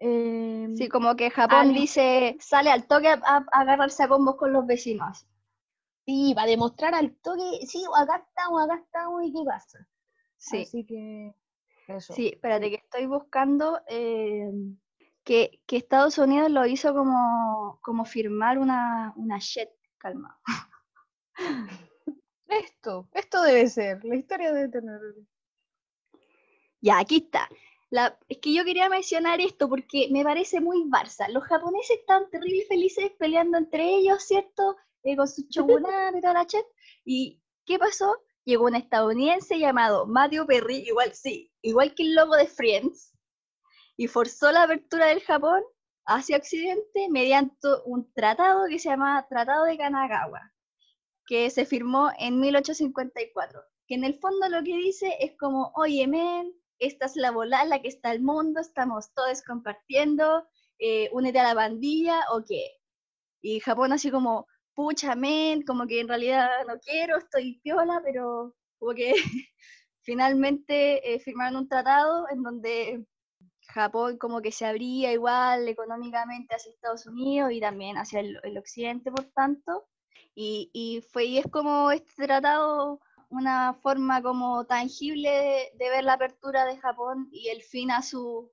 Em, sí, como que Japón dice, sale al toque a, agarrarse a combos con los vecinos. Sí, va a demostrar al toque, sí, acá estamos, acá estamos, ¿y qué pasa? Sí. Así que, eso. Sí, espérate, que estoy buscando em, que, Estados Unidos lo hizo como, como firmar una, una jet, calma. Esto, esto debe ser, la historia debe tener. Ya, aquí está. La, es que yo quería mencionar esto porque me parece muy Barça. Los japoneses están terribles felices peleando entre ellos, ¿cierto? Eh, con su shogunat y toda la chat. ¿Y qué pasó? Llegó un estadounidense llamado Matthew Perry, igual sí, igual que el logo de Friends, y forzó la apertura del Japón hacia Occidente mediante un tratado que se llama Tratado de Kanagawa, que se firmó en 1854, que en el fondo lo que dice es como, oye, men, esta es la bola la que está el mundo, estamos todos compartiendo, eh, únete a la bandilla o qué. Y Japón así como, pucha, men, como que en realidad no quiero, estoy piola, pero como que finalmente eh, firmaron un tratado en donde Japón como que se abría igual económicamente hacia Estados Unidos y también hacia el, occidente, por tanto. Y, y, fue, y es como este tratado una forma como tangible de, ver la apertura de Japón y el fin a su,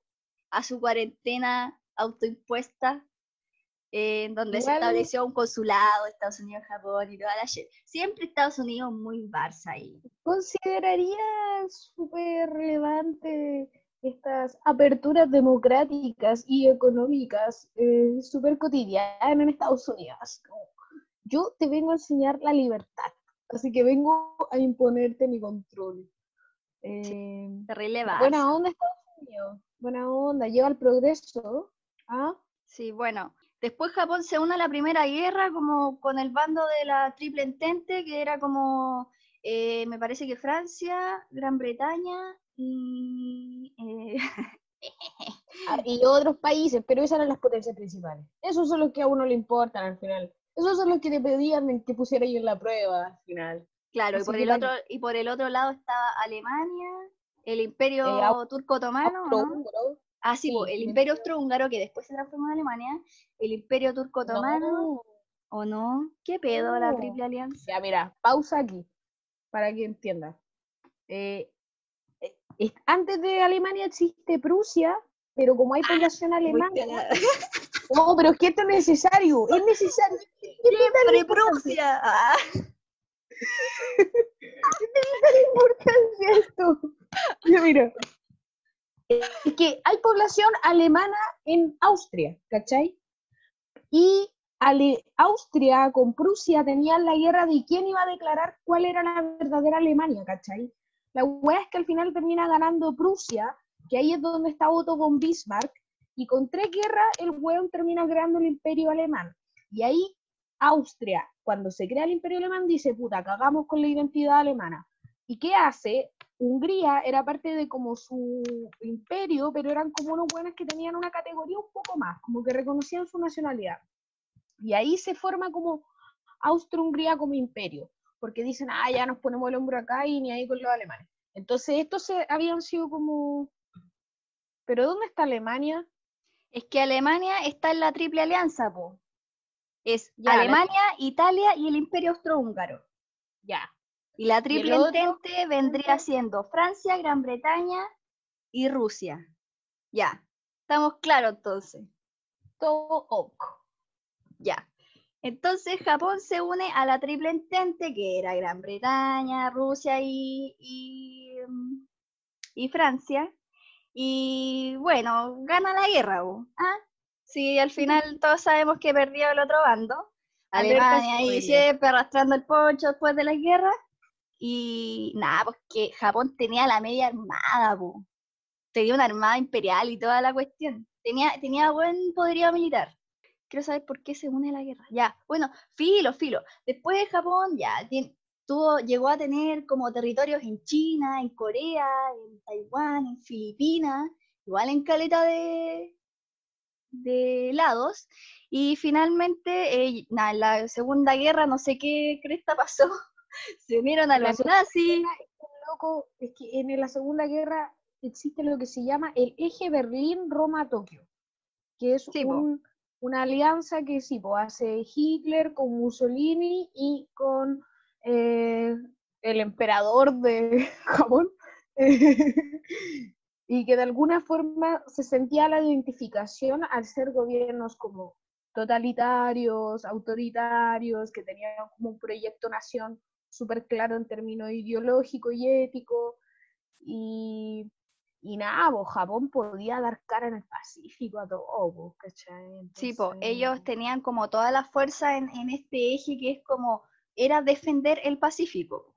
a su cuarentena autoimpuesta, en donde se estableció un consulado Estados Unidos-Japón y toda la Siempre Estados Unidos muy Barça ahí. Consideraría súper relevante estas aperturas democráticas y económicas eh, súper cotidianas enEstados Unidos. Yo te vengo a enseñar la libertad, así que vengo a imponerte mi control. Eh, Terrible Buena onda Estados Unidos, buena onda, lleva el progreso. ¿ah? Sí, bueno. Después Japón se une a la Primera Guerra como con el bando de la Triple Entente, que era como, eh, me parece que Francia, Gran Bretaña y, eh, ah, y otros países, pero esas eran las potencias principales. Esos son los que a uno le importan al final. Esos son los que te pedían que pusiera yo en la prueba al final. Claro, y por, el otro, y por el otro lado estaba Alemania, el imperio eh, turco-otomano. Ah, sí, el imperio austrohúngaro que después se transformó en Alemania, el imperio turco-otomano. ¿O no? ¿Qué pedo la triple alianza? Ya, mira, pausa aquí, para que entiendas. Eh, antes de Alemania existe Prusia, pero como hay ah, población alemana. No, pero es que esto es necesario, es necesario. Siempre Prusia. Ah. ¿Qué importancia esto? mira. Es que hay población alemana en Austria, ¿cachai? Y Austria con Prusia tenían la guerra de quién iba a declarar cuál era la verdadera Alemania, ¿cachai? La hueá es que al final termina ganando Prusia, que ahí es donde está Otto von Bismarck, y con tres guerras el hueón termina creando el imperio alemán. Y ahí Austria, cuando se crea el imperio alemán, dice, puta, cagamos con la identidad alemana. ¿Y qué hace? Hungría era parte de como su imperio, pero eran como unos buenos que tenían una categoría un poco más, como que reconocían su nacionalidad. Y ahí se forma como Austria-Hungría como imperio porque dicen, ah, ya nos ponemos el hombro acá y ni ahí con los alemanes. Entonces, estos habían sido como... ¿Pero dónde está Alemania? Es que Alemania está en la triple alianza, po. Es Alemania, Italia y el Imperio Austrohúngaro. Ya. Y la triple entente vendría siendo Francia, Gran Bretaña y Rusia. Ya, estamos claros entonces. Todo ok. Ya. Entonces Japón se une a la triple entente que era Gran Bretaña, Rusia y, y, mm, Francia. Y bueno, gana la guerra. ¿ah? Sí, al final todos sabemos que perdió el otro bando. Alemania ahí siempre arrastrando el poncho después de la guerra. Y nada, pues que Japón tenía la media armada, tenía una armada imperial y toda la cuestión. Tenía, tenía buen poderío militar. Quiero saber por qué se une la guerra. Ya, bueno, filo, filo. Después de Japón ya tuvo, llegó a tener como territorios en China, en Corea, en Taiwán, en Filipinas, igual en caleta de, de lados. Y finalmente, eh, en la Segunda Guerra, no sé qué cresta pasó, se unieron a los nazis. Loco, es que en la Segunda Guerra existe lo que se llama el eje Berlín-Roma-Tokio, que es una alianza que sí, hace Hitler con Mussolini y con eh, el emperador de Japón, y que de alguna forma se sentía la identificación al ser gobiernos como totalitarios, autoritarios, que tenían como un proyecto nación súper claro en términos ideológico y ético, y, y nada, Japón podía dar cara en el Pacífico a todo, ¿cachai? sí, pues ellos tenían como toda la fuerza en, en este eje que es como, era defender el Pacífico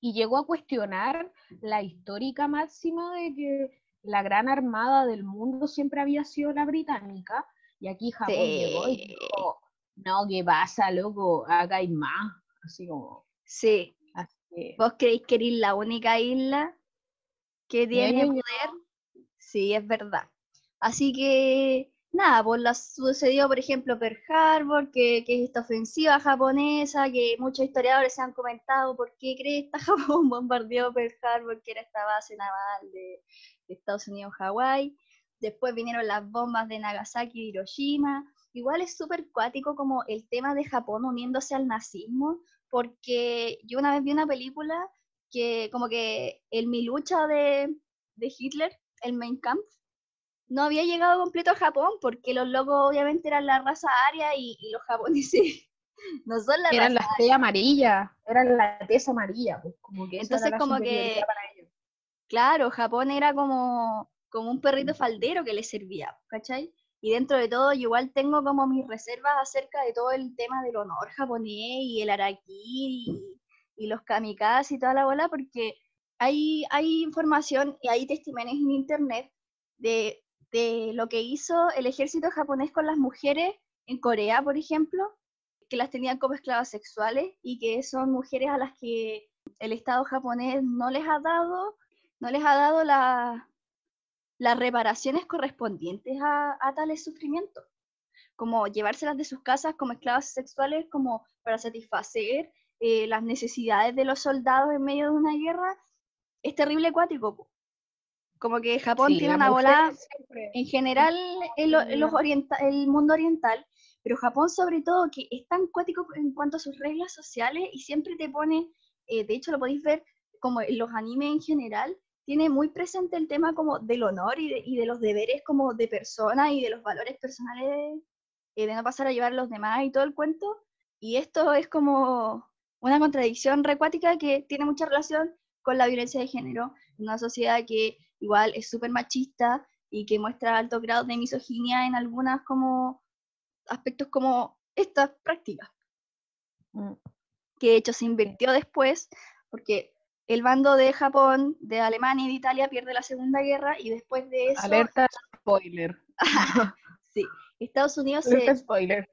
y llegó a cuestionar la histórica máxima de que la gran armada del mundo siempre había sido la británica, y aquí Japón llegó y dijo, no, ¿qué pasa, loco? Acá hay más, así como... Sí. ¿Vos creéis que eres la única isla que tiene poder? Sí, es verdad. Así que nada, pues la sucedió, por ejemplo, Pearl Harbor, que, que, es esta ofensiva japonesa, que muchos historiadores se han comentado por qué cree esta Japón bombardeó Pearl Harbor, que era esta base naval de, Estados Unidos Hawái. Después vinieron las bombas de Nagasaki y Hiroshima. Igual es súper cuático como el tema de Japón uniéndose al nazismo, porque yo una vez vi una película que como que el mi lucha de, de Hitler, el Mein Kampf, no había llegado completo a Japón, porque los locos obviamente eran la raza aria y, los japoneses no son la eran raza la amarilla, eran la tez amarilla, pues, como que Entonces como que, claro, Japón era como, como un perrito faldero que le servía, ¿cachai? Y dentro de todo, yo igual tengo como mis reservas acerca de todo el tema del honor japonés y el araki y, los kamikazes y toda la bola, porque hay, hay información y hay testimonios en internet de de lo que hizo el ejército japonés con las mujeres en Corea, por ejemplo, que las tenían como esclavas sexuales y que son mujeres a las que el Estado japonés no les ha dado, no les ha dado la, las reparaciones correspondientes a, tales sufrimientos, como llevárselas de sus casas como esclavas sexuales, como para satisfacer eh, las necesidades de los soldados en medio de una guerra, es terrible acuático. Como que Japón tiene una bola en general en, los el mundo oriental, pero Japón sobre todo que es tan cuático en cuanto a sus reglas sociales y siempre te pone, eh, de hecho lo podéis ver como en los animes en general, tiene muy presente el tema como del honor y de, los deberes como de persona y de los valores personales eh, de no pasar a llevar a los demás y todo el cuento. Y esto es como una contradicción recuática que tiene mucha relación con la violencia de género, una sociedad que igual es súper machista y que muestra alto grado de misoginia en algunas como aspectos como estas prácticas. Mm. Que de hecho se invirtió después porque el bando de Japón, de Alemania y de Italia pierde la Segunda Guerra y después de eso... Alerta spoiler. sí, Estados Unidos... spoiler.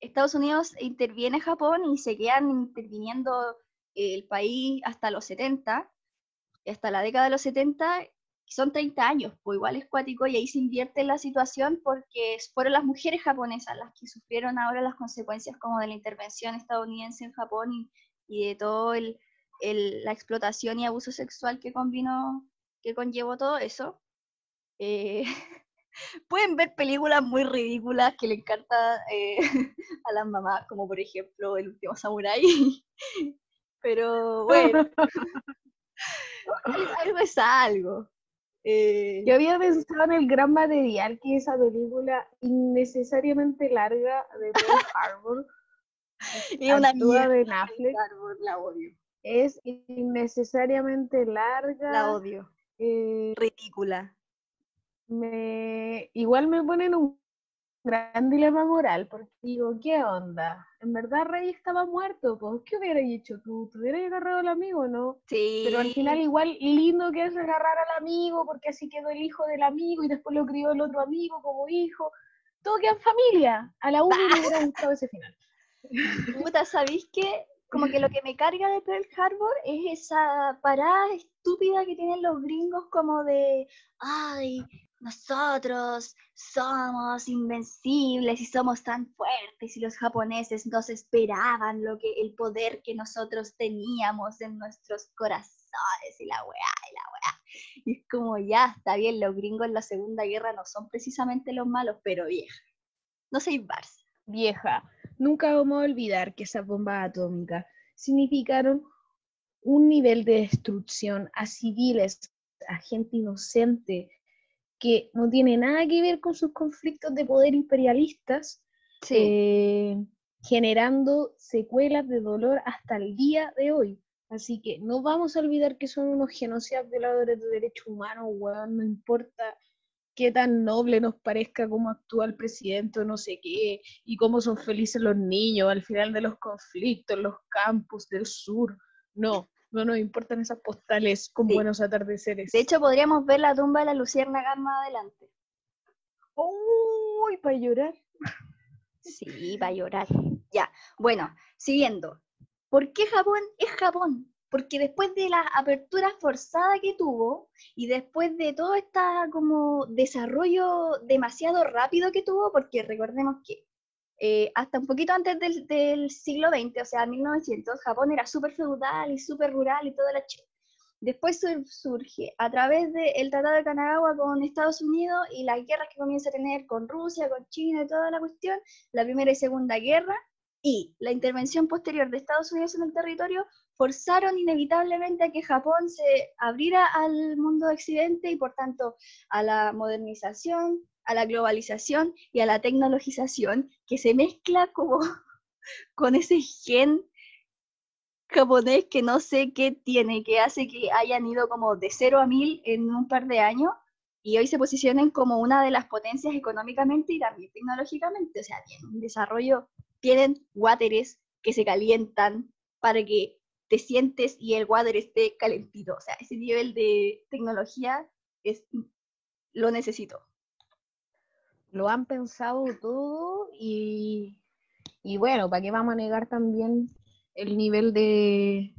Estados Unidos interviene Japón y se quedan interviniendo el país hasta los 70, hasta la década de los 70, son 30 años, pues igual es cuático y ahí se invierte la situación porque fueron las mujeres japonesas las que sufrieron ahora las consecuencias como de la intervención estadounidense en Japón y, de todo el, la explotación y abuso sexual que convino, que conllevó todo eso. Eh, pueden ver películas muy ridículas que le encanta eh, a las mamás, como por ejemplo El último Samurai. Pero bueno, algo es algo. Eh, Yo había pensado en el gran material que esa película innecesariamente larga de Pearl Harbor y una duda de Netflix. La odio. Es innecesariamente larga. La odio. Eh, Ridícula. Me, igual me ponen un gran dilema moral, porque digo, ¿qué onda? En verdad Rey estaba muerto, pues, ¿qué hubiera hecho tú? ¿Te hubieras agarrado al amigo, no? Sí. Pero al final igual lindo que es agarrar al amigo, porque así quedó el hijo del amigo y después lo crió el otro amigo como hijo. Todo queda en familia. A la uno le hubiera gustado ese final. Puta, ¿sabéis qué? Como que lo que me carga de Pearl Harbor es esa parada estúpida que tienen los gringos como de, ay, nosotros somos invencibles y somos tan fuertes y los japoneses nos esperaban lo que el poder que nosotros teníamos en nuestros corazones y la weá y la weá. Y es como ya, está bien, los gringos en la Segunda Guerra no son precisamente los malos, pero vieja. No soy Barça. Vieja, nunca vamos a olvidar que esas bombas atómicas significaron un nivel de destrucción a civiles, a gente inocente, que no tiene nada que ver con sus conflictos de poder imperialistas, eh, generando secuelas de dolor hasta el día de hoy. Así que no vamos a olvidar que son unos genocidas violadores de derechos humanos, weón, no importa qué tan noble nos parezca cómo actúa el presidente o no sé qué, y cómo son felices los niños al final de los conflictos, los campos del sur. No, no nos importan esas postales con buenos atardeceres. De hecho, podríamos ver la tumba de la Luciérnaga más adelante. ¡Uy! para llorar. Sí, para llorar. Ya. Bueno, siguiendo. ¿Por qué Japón es Japón? Porque después de la apertura forzada que tuvo y después de todo este como desarrollo demasiado rápido que tuvo, porque recordemos que eh, hasta un poquito antes del, siglo XX, o sea, 1900, Japón era súper feudal y súper rural y toda la chica. Después surge a través del Tratado de Kanagawa con Estados Unidos y las guerras que comienza a tener con Rusia, con China y toda la cuestión, la Primera y Segunda Guerra, y la intervención posterior de Estados Unidos en el territorio forzaron inevitablemente a que Japón se abriera al mundo occidente y por tanto a la modernización, a la globalización y a la tecnologización que se mezcla como con ese gen japonés que no sé qué tiene, que hace que hayan ido como de cero a mil en un par de años y hoy se posicionen como una de las potencias económicamente y también tecnológicamente. O sea, tienen un desarrollo, tienen wateres que se calientan para que te sientes y el water esté calentito. O sea, ese nivel de tecnología es lo necesito lo han pensado todo y, bueno, ¿para qué vamos a negar también el nivel de,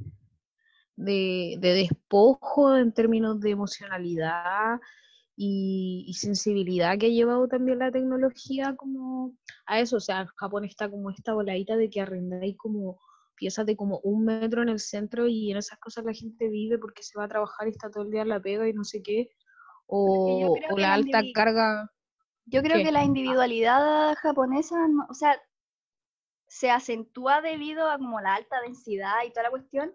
de, despojo en términos de emocionalidad y, sensibilidad que ha llevado también la tecnología como a eso? O sea, Japón está como esta voladita de que arrendáis como piezas de como un metro en el centro y en esas cosas la gente vive porque se va a trabajar y está todo el día en la pega y no sé qué. O, la alta carga yo creo que la individualidad japonesa, o sea, se acentúa debido a como la alta densidad y toda la cuestión,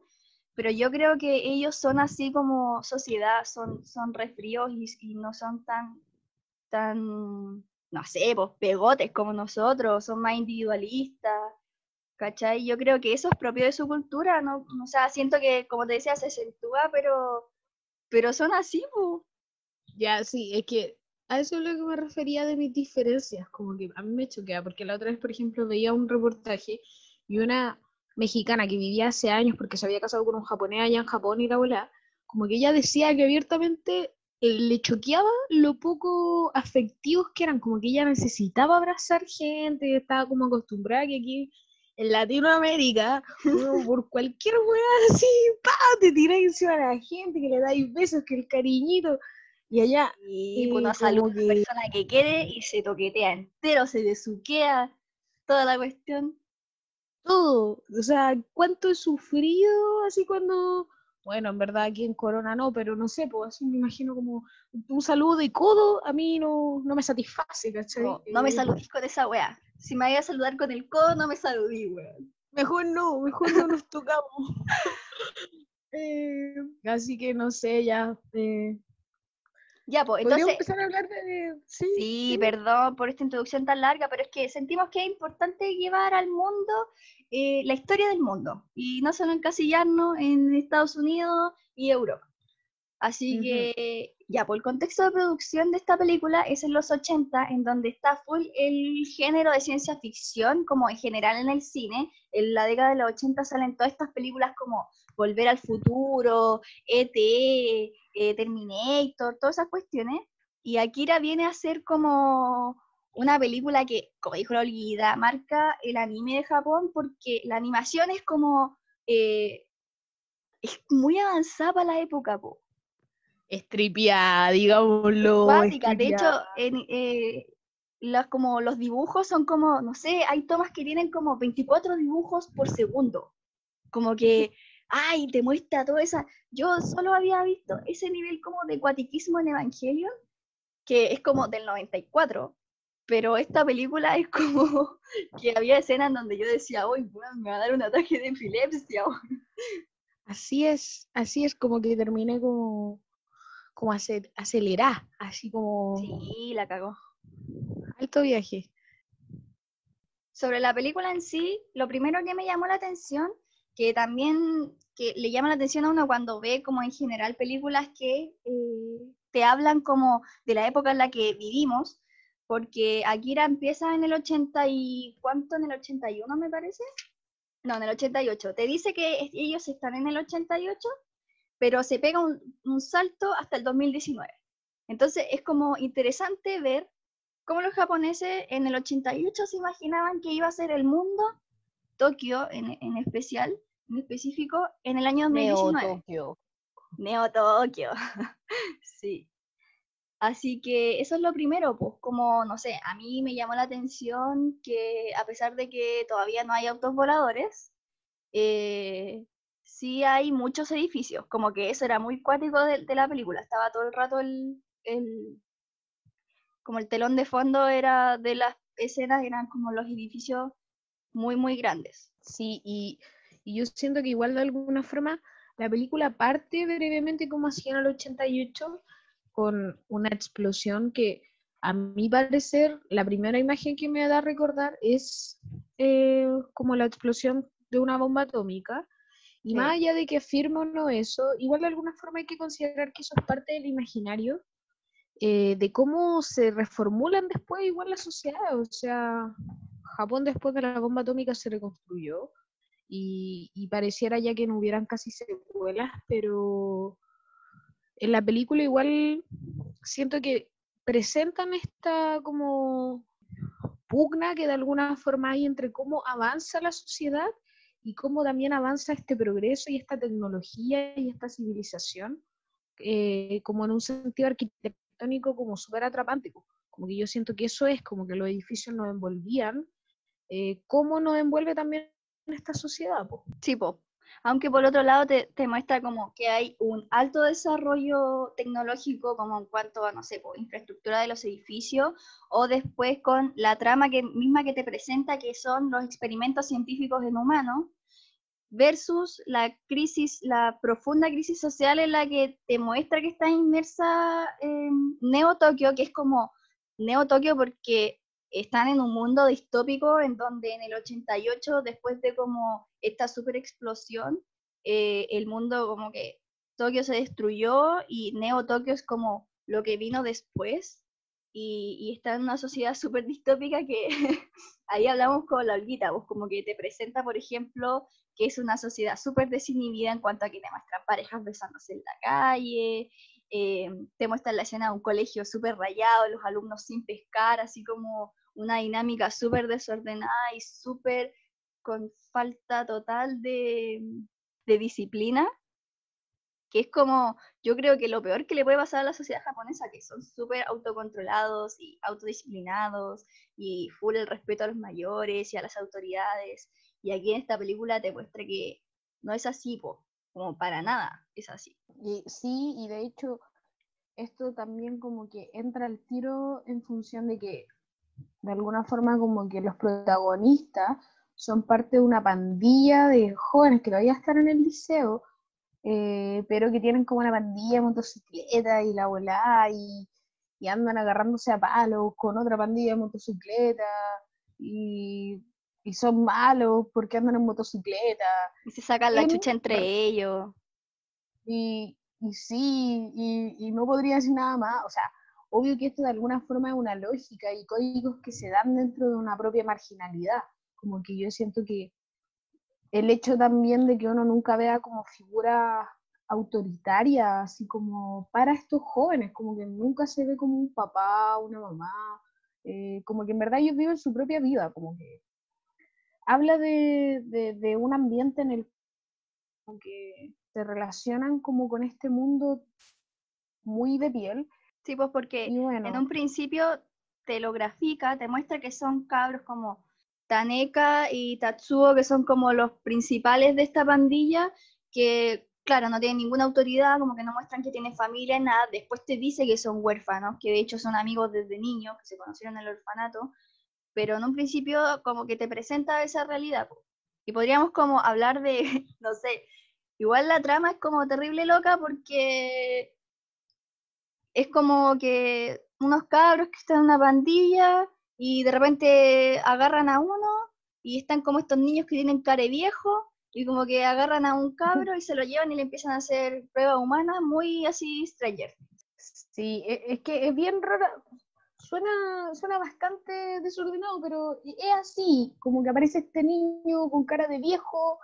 pero yo creo que ellos son así como sociedad, son, son refríos y, no son tan, tan, no sé, pues pegotes como nosotros, son más individualistas, ¿cachai? Yo creo que eso es propio de su cultura, ¿no? O sea, siento que, como te decía, se acentúa, pero, pero son así, pues. Ya, sí, es que a eso es lo que me refería de mis diferencias, como que a mí me choquea, porque la otra vez, por ejemplo, veía un reportaje y una mexicana que vivía hace años porque se había casado con un japonés allá en Japón y la bola, como que ella decía que abiertamente eh, le choqueaba lo poco afectivos que eran, como que ella necesitaba abrazar gente, estaba como acostumbrada que aquí en Latinoamérica, por cualquier weá así, pa, te tiráis encima a la gente, que le dais besos, que el cariñito, y allá. Y pues una salud que... persona que quiere y se toquetea entero, se desuquea, toda la cuestión. Todo. O sea, cuánto he sufrido así cuando. Bueno, en verdad aquí en Corona no, pero no sé, pues así me imagino como un saludo de codo a mí no, no me satisface, ¿cachai? No, no me eh, saludís con esa weá. Si me vaya a saludar con el codo, no me saludí, weón. Mejor no, mejor no nos tocamos. Eh, así que no sé, ya. Eh, ya, pues ¿podríamos entonces. empezar a hablar de. Sí, Sí, perdón por esta introducción tan larga, pero es que sentimos que es importante llevar al mundo eh, la historia del mundo y no solo encasillarnos en Estados Unidos y Europa. Así que, ya, por el contexto de producción de esta película es en los 80, en donde está full el género de ciencia ficción, como en general en el cine. En la década de los 80 salen todas estas películas como Volver al Futuro, E.T., eh, Terminator, todas esas cuestiones. Y Akira viene a ser como una película que, como dijo la Olguida, marca el anime de Japón porque la animación es como... eh, es muy avanzada para la época, po. Estripiada, digámoslo. Cuática. De hecho, en, eh, las, como los dibujos son como, no sé, hay tomas que tienen como 24 dibujos por segundo. Como que, ay, te muestra toda esa... Yo solo había visto ese nivel como de cuatiquismo en Evangelion, que es como del 94, pero esta película es como que había escenas donde yo decía, uy, bueno, me va a dar un ataque de epilepsia. weón". Así es, así es como que terminé como, como ace- acelerá, así como Sí, la cagó. alto viaje. Sobre la película en sí, lo primero que me llamó la atención, que también que le llama la atención a uno cuando ve como en general películas que eh, te hablan como de la época en la que vivimos, porque Akira empieza en el 80 y ¿cuánto? En el 81 me parece. No, en el 88. Te dice que ellos están en el 88, pero se pega un, un salto hasta el 2019. Entonces es como interesante ver cómo los japoneses en el 88 se imaginaban que iba a ser el mundo, Tokio en, en especial, en específico, en el año 2019. Tokio. Neo Tokio. sí. Así que eso es lo primero, pues como, no sé, a mí me llamó la atención que a pesar de que todavía no hay autos voladores, eh, sí hay muchos edificios, como que eso era muy cuático de, de la película, estaba todo el rato el, el- como el telón de fondo era de las escenas, eran como los edificios muy, muy grandes. Sí, y, y yo siento que igual de alguna forma la película parte brevemente como hacía en el 88 con una explosión que a mi parecer la primera imagen que me da a recordar es eh, como la explosión de una bomba atómica. Y Sí. más allá de que afirmo o no eso, igual de alguna forma hay que considerar que eso es parte del imaginario eh, de cómo se reformulan después igual la sociedad. O sea, Japón después de la bomba atómica se reconstruyó y, pareciera ya que no hubieran casi secuelas, pero en la película igual siento que presentan esta como pugna que de alguna forma hay entre cómo avanza la sociedad y cómo también avanza este progreso y esta tecnología y esta civilización, eh, como en un sentido arquitectónico como súper atrapante. Como que yo siento que eso es, como que los edificios nos envolvían, eh, cómo nos envuelve también esta sociedad. po. Sí, po. Aunque por otro lado te, te muestra como que hay un alto desarrollo tecnológico como en cuanto a, no sé, po, infraestructura de los edificios o después con la trama que, misma que te presenta que son los experimentos científicos en humanos versus la crisis, la profunda crisis social en la que te muestra que está inmersa en Neo Tokio, que es como Neo Tokio porque están en un mundo distópico en donde en el 88, después de como esta super explosión, eh, el mundo como que Tokio se destruyó y Neo Tokio es como lo que vino después y, y está en una sociedad súper distópica que ahí hablamos con la Olguita, pues como que te presenta, por ejemplo, que es una sociedad súper desinhibida en cuanto a que te muestran parejas besándose en la calle, eh, te muestran la escena de un colegio súper rayado, los alumnos sin pescar, así como una dinámica súper desordenada y súper con falta total de, de disciplina, que es como, yo creo que lo peor que le puede pasar a la sociedad japonesa, que son súper autocontrolados y autodisciplinados y full el respeto a los mayores y a las autoridades. Y aquí en esta película te muestra que no es así, como para nada es así. Y, sí, y de hecho, esto también como que entra al tiro en función de que, de alguna forma, como que los protagonistas son parte de una pandilla de jóvenes que todavía están en el liceo, eh, pero que tienen como una pandilla de motocicleta y la volada y, y, andan agarrándose a palos con otra pandilla de motocicleta y, y, son malos porque andan en motocicleta. Y se sacan la chucha entre ellos. Y, y sí, y, y no podría decir nada más, o sea, obvio que esto de alguna forma es una lógica y códigos que se dan dentro de una propia marginalidad, como que yo siento que el hecho también de que uno nunca vea como figura autoritaria, así como para estos jóvenes, como que nunca se ve como un papá, una mamá, eh, como que en verdad ellos viven su propia vida, como que habla de, de, un ambiente en el que se relacionan como con este mundo muy de piel. Sí, pues porque en un principio te lo grafica, te muestra que son cabros como Taneka y Tatsuo, que son como los principales de esta pandilla, que claro, no tienen ninguna autoridad, como que no muestran que tienen familia, nada. Después te dice que son huérfanos, que de hecho son amigos desde niños, que se conocieron en el orfanato, pero en un principio como que te presenta esa realidad. Y podríamos como hablar de, no sé, igual la trama es como terrible loca porque es como que unos cabros que están en una pandilla y de repente agarran a uno y están como estos niños que tienen cara viejo y como que agarran a un cabro y se lo llevan y le empiezan a hacer pruebas humanas muy así Stranger. Sí, e, es que es bien raro, suena, suena bastante desordenado, pero es así, como que aparece este niño con cara de viejo,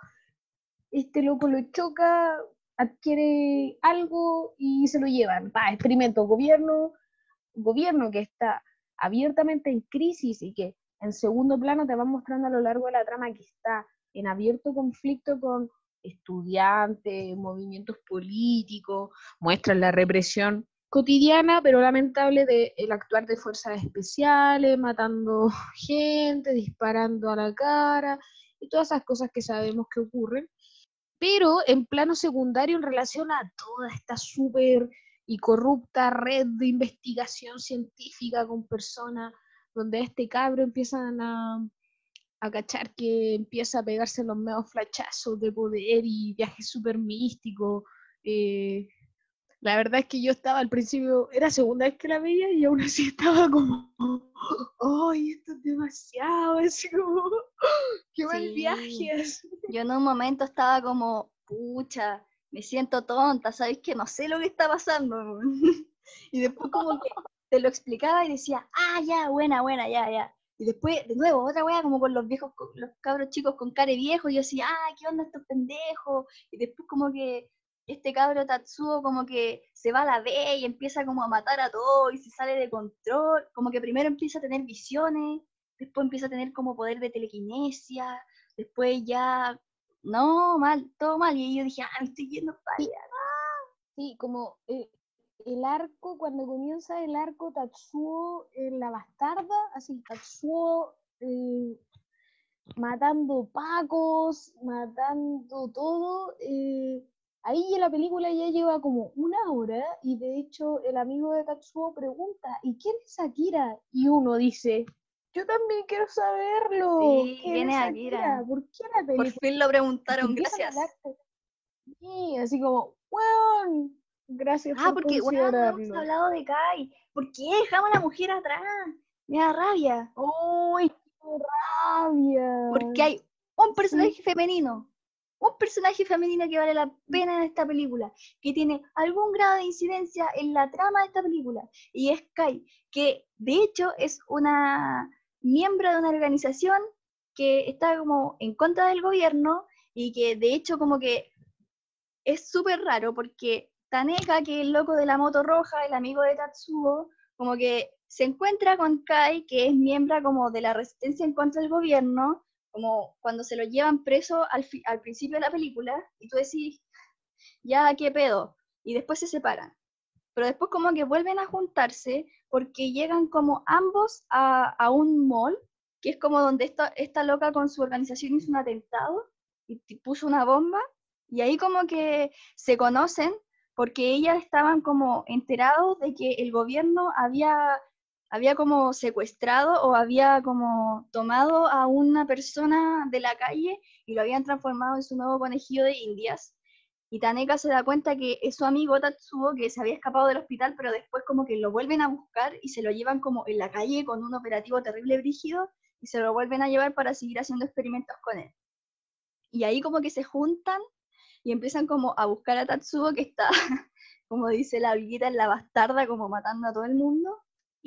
este loco lo choca, adquiere algo y se lo llevan. Va, experimento, gobierno, gobierno que está abiertamente en crisis y que en segundo plano te va mostrando a lo largo de la trama que está en abierto conflicto con estudiantes, movimientos políticos, muestran la represión cotidiana, pero lamentable, del el actuar de fuerzas especiales, matando gente, disparando a la cara, y todas esas cosas que sabemos que ocurren. Pero en plano secundario, en relación a toda esta súper y corrupta red de investigación científica con personas donde este cabro empiezan a, a cachar que empieza a pegarse los medios flachazos de poder y viajes súper místicos. Eh, la verdad es que yo estaba al principio, era segunda vez que la veía y aún así estaba como, ¡ay, esto es demasiado! Así como, ¡qué mal viaje! Yo en un momento estaba como, pucha, me siento tonta, ¿sabes que No sé lo que está pasando. y después como que te lo explicaba y decía, ah, ya, buena, buena, ya, ya. Y después, de nuevo, otra wea como con los viejos, los cabros chicos con cara viejo, y yo decía, ah, ¿qué onda estos pendejos? Y después como que este cabro Tatsuo como que se va a la B y empieza como a matar a todos y se sale de control, como que primero empieza a tener visiones, después empieza a tener como poder de telequinesia, después ya no, mal, todo mal. Y yo dije, ah, me estoy yendo para allá. Sí, como eh, el arco, cuando comienza el arco Tatsuo en la bastarda, así, Tatsuo eh, matando pacos, matando todo. Eh, ahí en la película ya lleva como una hora y de hecho el amigo de Tatsuo pregunta, ¿y quién es Akira? Y uno dice, yo también quiero saberlo. Sí, viene Akira. ¿Por qué la película? Por fin lo preguntaron, gracias. Sí, así como, weón, gracias ah, porque, weón, no hemos hablado de Kai. ¿Por qué dejamos a la mujer atrás? Me da rabia. ¡Uy, qué rabia! Porque hay un personaje femenino, un personaje femenino que vale la pena en esta película, que tiene algún grado de incidencia en la trama de esta película, y es Kai, que de hecho es una miembro de una organización que está como en contra del gobierno y que de hecho como que es súper raro porque Taneka, que es el loco de la moto roja, el amigo de Tatsuo, como que se encuentra con Kai, que es miembro como de la resistencia en contra del gobierno, como cuando se lo llevan preso al, al principio de la película, y tú decís, ya, ¿qué pedo? Y después se separan. Pero después como que vuelven a juntarse porque llegan como ambos a, a un mall, que es como donde esta, esta loca con su organización hizo un atentado y puso una bomba, y ahí como que se conocen porque ellas estaban como enterados de que el gobierno había había como secuestrado o había como tomado a una persona de la calle y lo habían transformado en su nuevo conejillo de indias. Y Taneka se da cuenta que es su amigo Tatsuo que se había escapado del hospital, pero después como que lo vuelven a buscar y se lo llevan como en la calle con un operativo terrible brígido y se lo vuelven a llevar para seguir haciendo experimentos con él. Y ahí como que se juntan y empiezan como a buscar a Tatsuo que está, como dice la villita en la bastarda, como matando a todo el mundo.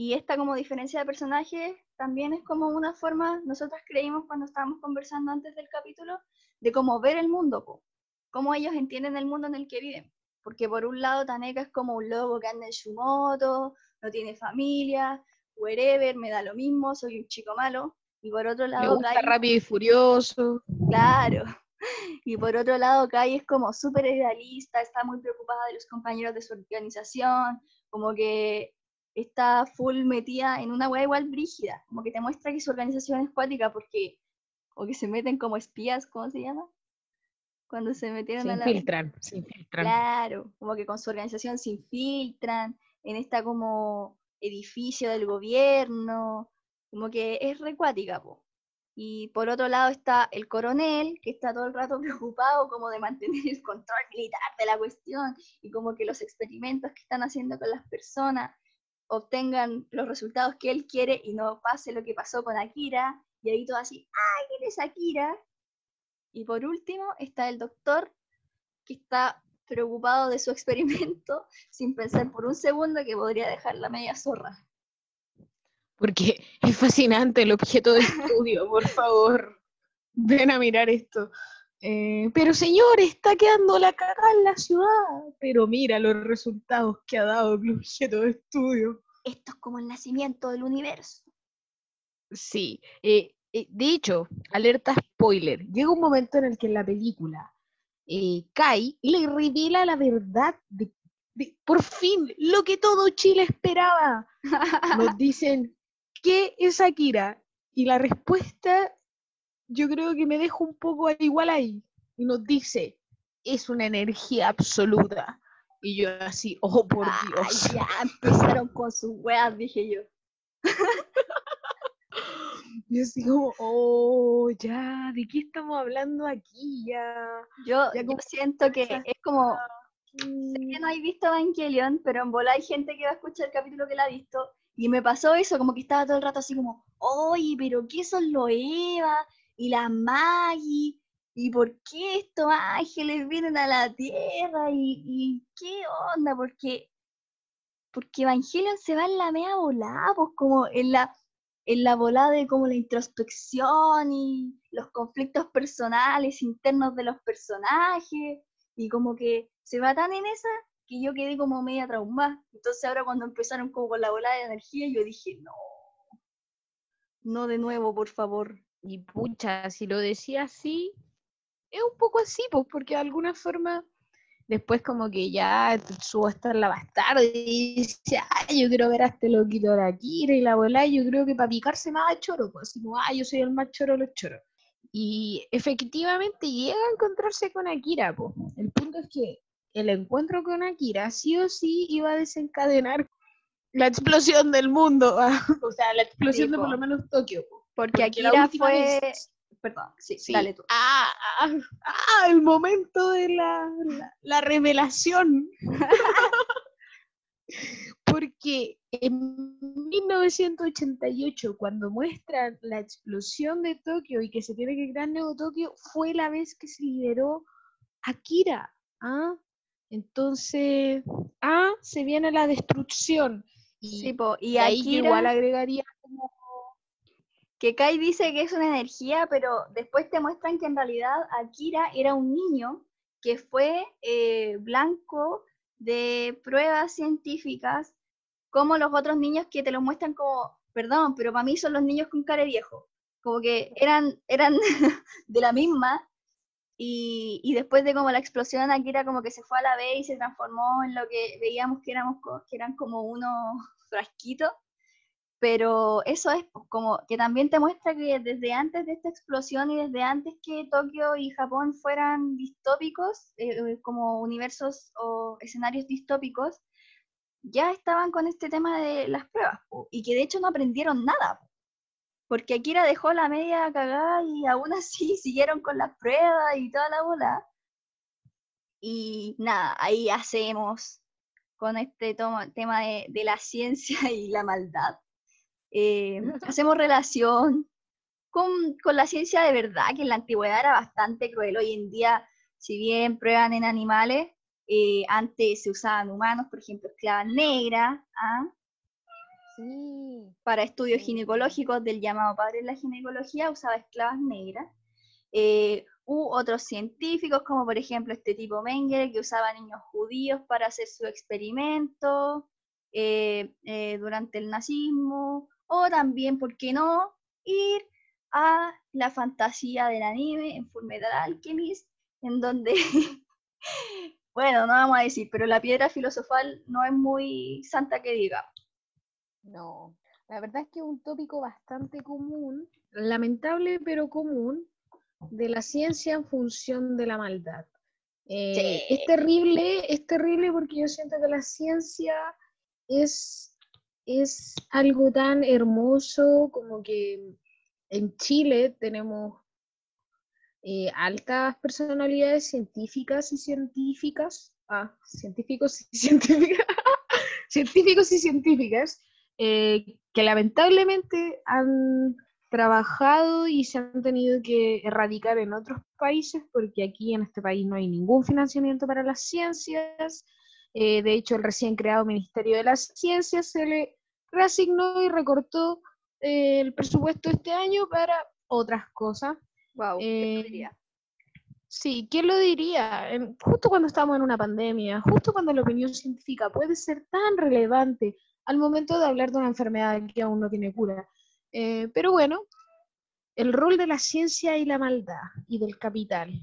Y esta como diferencia de personajes también es como una forma, nosotros creímos cuando estábamos conversando antes del capítulo, de cómo ver el mundo, po cómo ellos entienden el mundo en el que viven. Porque por un lado Taneka es como un lobo que anda en su moto, no tiene familia, wherever, me da lo mismo, soy un chico malo. Y por otro lado... Me rápido y furioso. Claro. Y por otro lado, Kai es como súper idealista, está muy preocupada de los compañeros de su organización, como que está full metida en una wea igual brígida, como que te muestra que su organización es cuática porque, o que se meten como espías, ¿cómo se llama? cuando se metieron a la... Infiltran, se infiltran. Claro, como que con su organización se infiltran en esta como edificio del gobierno, como que es recuática, po. Y por otro lado está el coronel, que está todo el rato preocupado como de mantener el control militar de la cuestión y como que los experimentos que están haciendo con las personas obtengan los resultados que él quiere y no pase lo que pasó con Akira. Y ahí todo así, ¡ay, quién es Akira! Y por último está el doctor que está preocupado de su experimento sin pensar por un segundo que podría dejar la media zorra. Porque es fascinante el objeto de estudio, por favor. Ven a mirar esto. Eh, pero señor, está quedando la cagada en la ciudad. Pero mira los resultados que ha dado el objeto de estudio. Esto es como el nacimiento del universo. Sí, eh, eh, de hecho, alerta spoiler, llega un momento en el que en la película Kai le revela la verdad de, por fin, lo que todo Chile esperaba. Nos dicen, ¿qué es Akira? Y la respuesta, yo creo que me deja un poco igual ahí. Y nos dice, es una energía absoluta. Y yo así, oh por Dios. ya empezaron con sus weas, dije yo. Yo así como, oh, ya, ¿de qué estamos hablando aquí? Ya. Yo, siento que es como, sé que no hay visto Evangelion, pero en bola hay gente que va a escuchar el capítulo que la ha visto, y me pasó eso, como que estaba todo el rato así como, oye, pero ¿qué son los Eva y la Maggie? ¿Y por qué estos ángeles vienen a la tierra? ¿Y, qué onda? Porque, porque Evangelion se va en la media volada, pues como en la en la volada de como la introspección y los conflictos personales internos de los personajes y como que se va tan en esa que yo quedé como media traumada. Entonces ahora cuando empezaron como con la volada de energía yo dije, no, no de nuevo, por favor. Y pucha, si lo decía así, es un poco así, pues porque de alguna forma después como que ya subo a estar la bastarda y dice, ay, yo quiero ver a este loquito de Akira y la abuela, y yo creo que para picarse más a choro, pues así como, ay, yo soy el más choro de los choros. Y efectivamente llega a encontrarse con Akira, pues. El punto es que el encuentro con Akira sí o sí iba a desencadenar la explosión del mundo, o sea, la explosión de por lo menos Tokio. Porque, Akira fue, perdón, sí, dale tú. Ah, ah, ah, el momento de la, la, revelación. Porque en 1988, cuando muestran la explosión de Tokio y que se tiene que crear Nuevo Tokio, fue la vez que se liberó Akira. ¿ah? Entonces, ah, se viene la destrucción. Y, y ahí igual agregaría como que Kai dice que es una energía, pero después te muestran que en realidad Akira era un niño que fue eh, blanco de pruebas científicas, como los otros niños que te los muestran como, perdón, pero para mí son los niños con cara viejo, como que eran, eran de la misma, y, y, después de como la explosión, Akira como que se fue a la vez y se transformó en lo que veíamos que, éramos, que eran como unos frasquitos, pero eso es pues, como que también te muestra que desde antes de esta explosión y desde antes que Tokio y Japón fueran distópicos, eh, como universos o escenarios distópicos, ya estaban con este tema de las pruebas y que de hecho no aprendieron nada. Porque Akira dejó la media cagada y aún así siguieron con las pruebas y toda la bola. Y nada, ahí hacemos con este tema de, la ciencia y la maldad. Eh, hacemos relación con, con, la ciencia de verdad, que en la antigüedad era bastante cruel. Hoy en día, si bien prueban en animales, eh, antes se usaban humanos, por ejemplo, esclavas negras, ¿ah? para estudios ginecológicos del llamado padre de la ginecología, usaba esclavas negras. Eh, u otros científicos, como por ejemplo este tipo Mengele, que usaba niños judíos para hacer su experimento eh, durante el nazismo, o también, ¿por qué no?, ir a la fantasía del anime en Fullmetal Alchemist, en donde Bueno, no vamos a decir, pero la piedra filosofal no es muy santa que diga. No, la verdad es que es un tópico bastante común, lamentable pero común, de la ciencia en función de la maldad. Eh, es terrible, es terrible porque yo siento que la ciencia es, es algo tan hermoso como que en Chile tenemos eh, altas personalidades científicas y científicas, ah, científicos y científicas, científicos y científicas, eh, que lamentablemente han trabajado y se han tenido que erradicar en otros países porque aquí en este país no hay ningún financiamiento para las ciencias. Eh, de hecho, el recién creado Ministerio de las Ciencias se le reasignó y recortó el presupuesto este año para otras cosas. Wow, eh, sí, ¿quién lo diría? Justo cuando estamos en una pandemia, justo cuando la opinión científica puede ser tan relevante al momento de hablar de una enfermedad que aún no tiene cura. Eh, pero bueno, el rol de la ciencia y la maldad y del capital.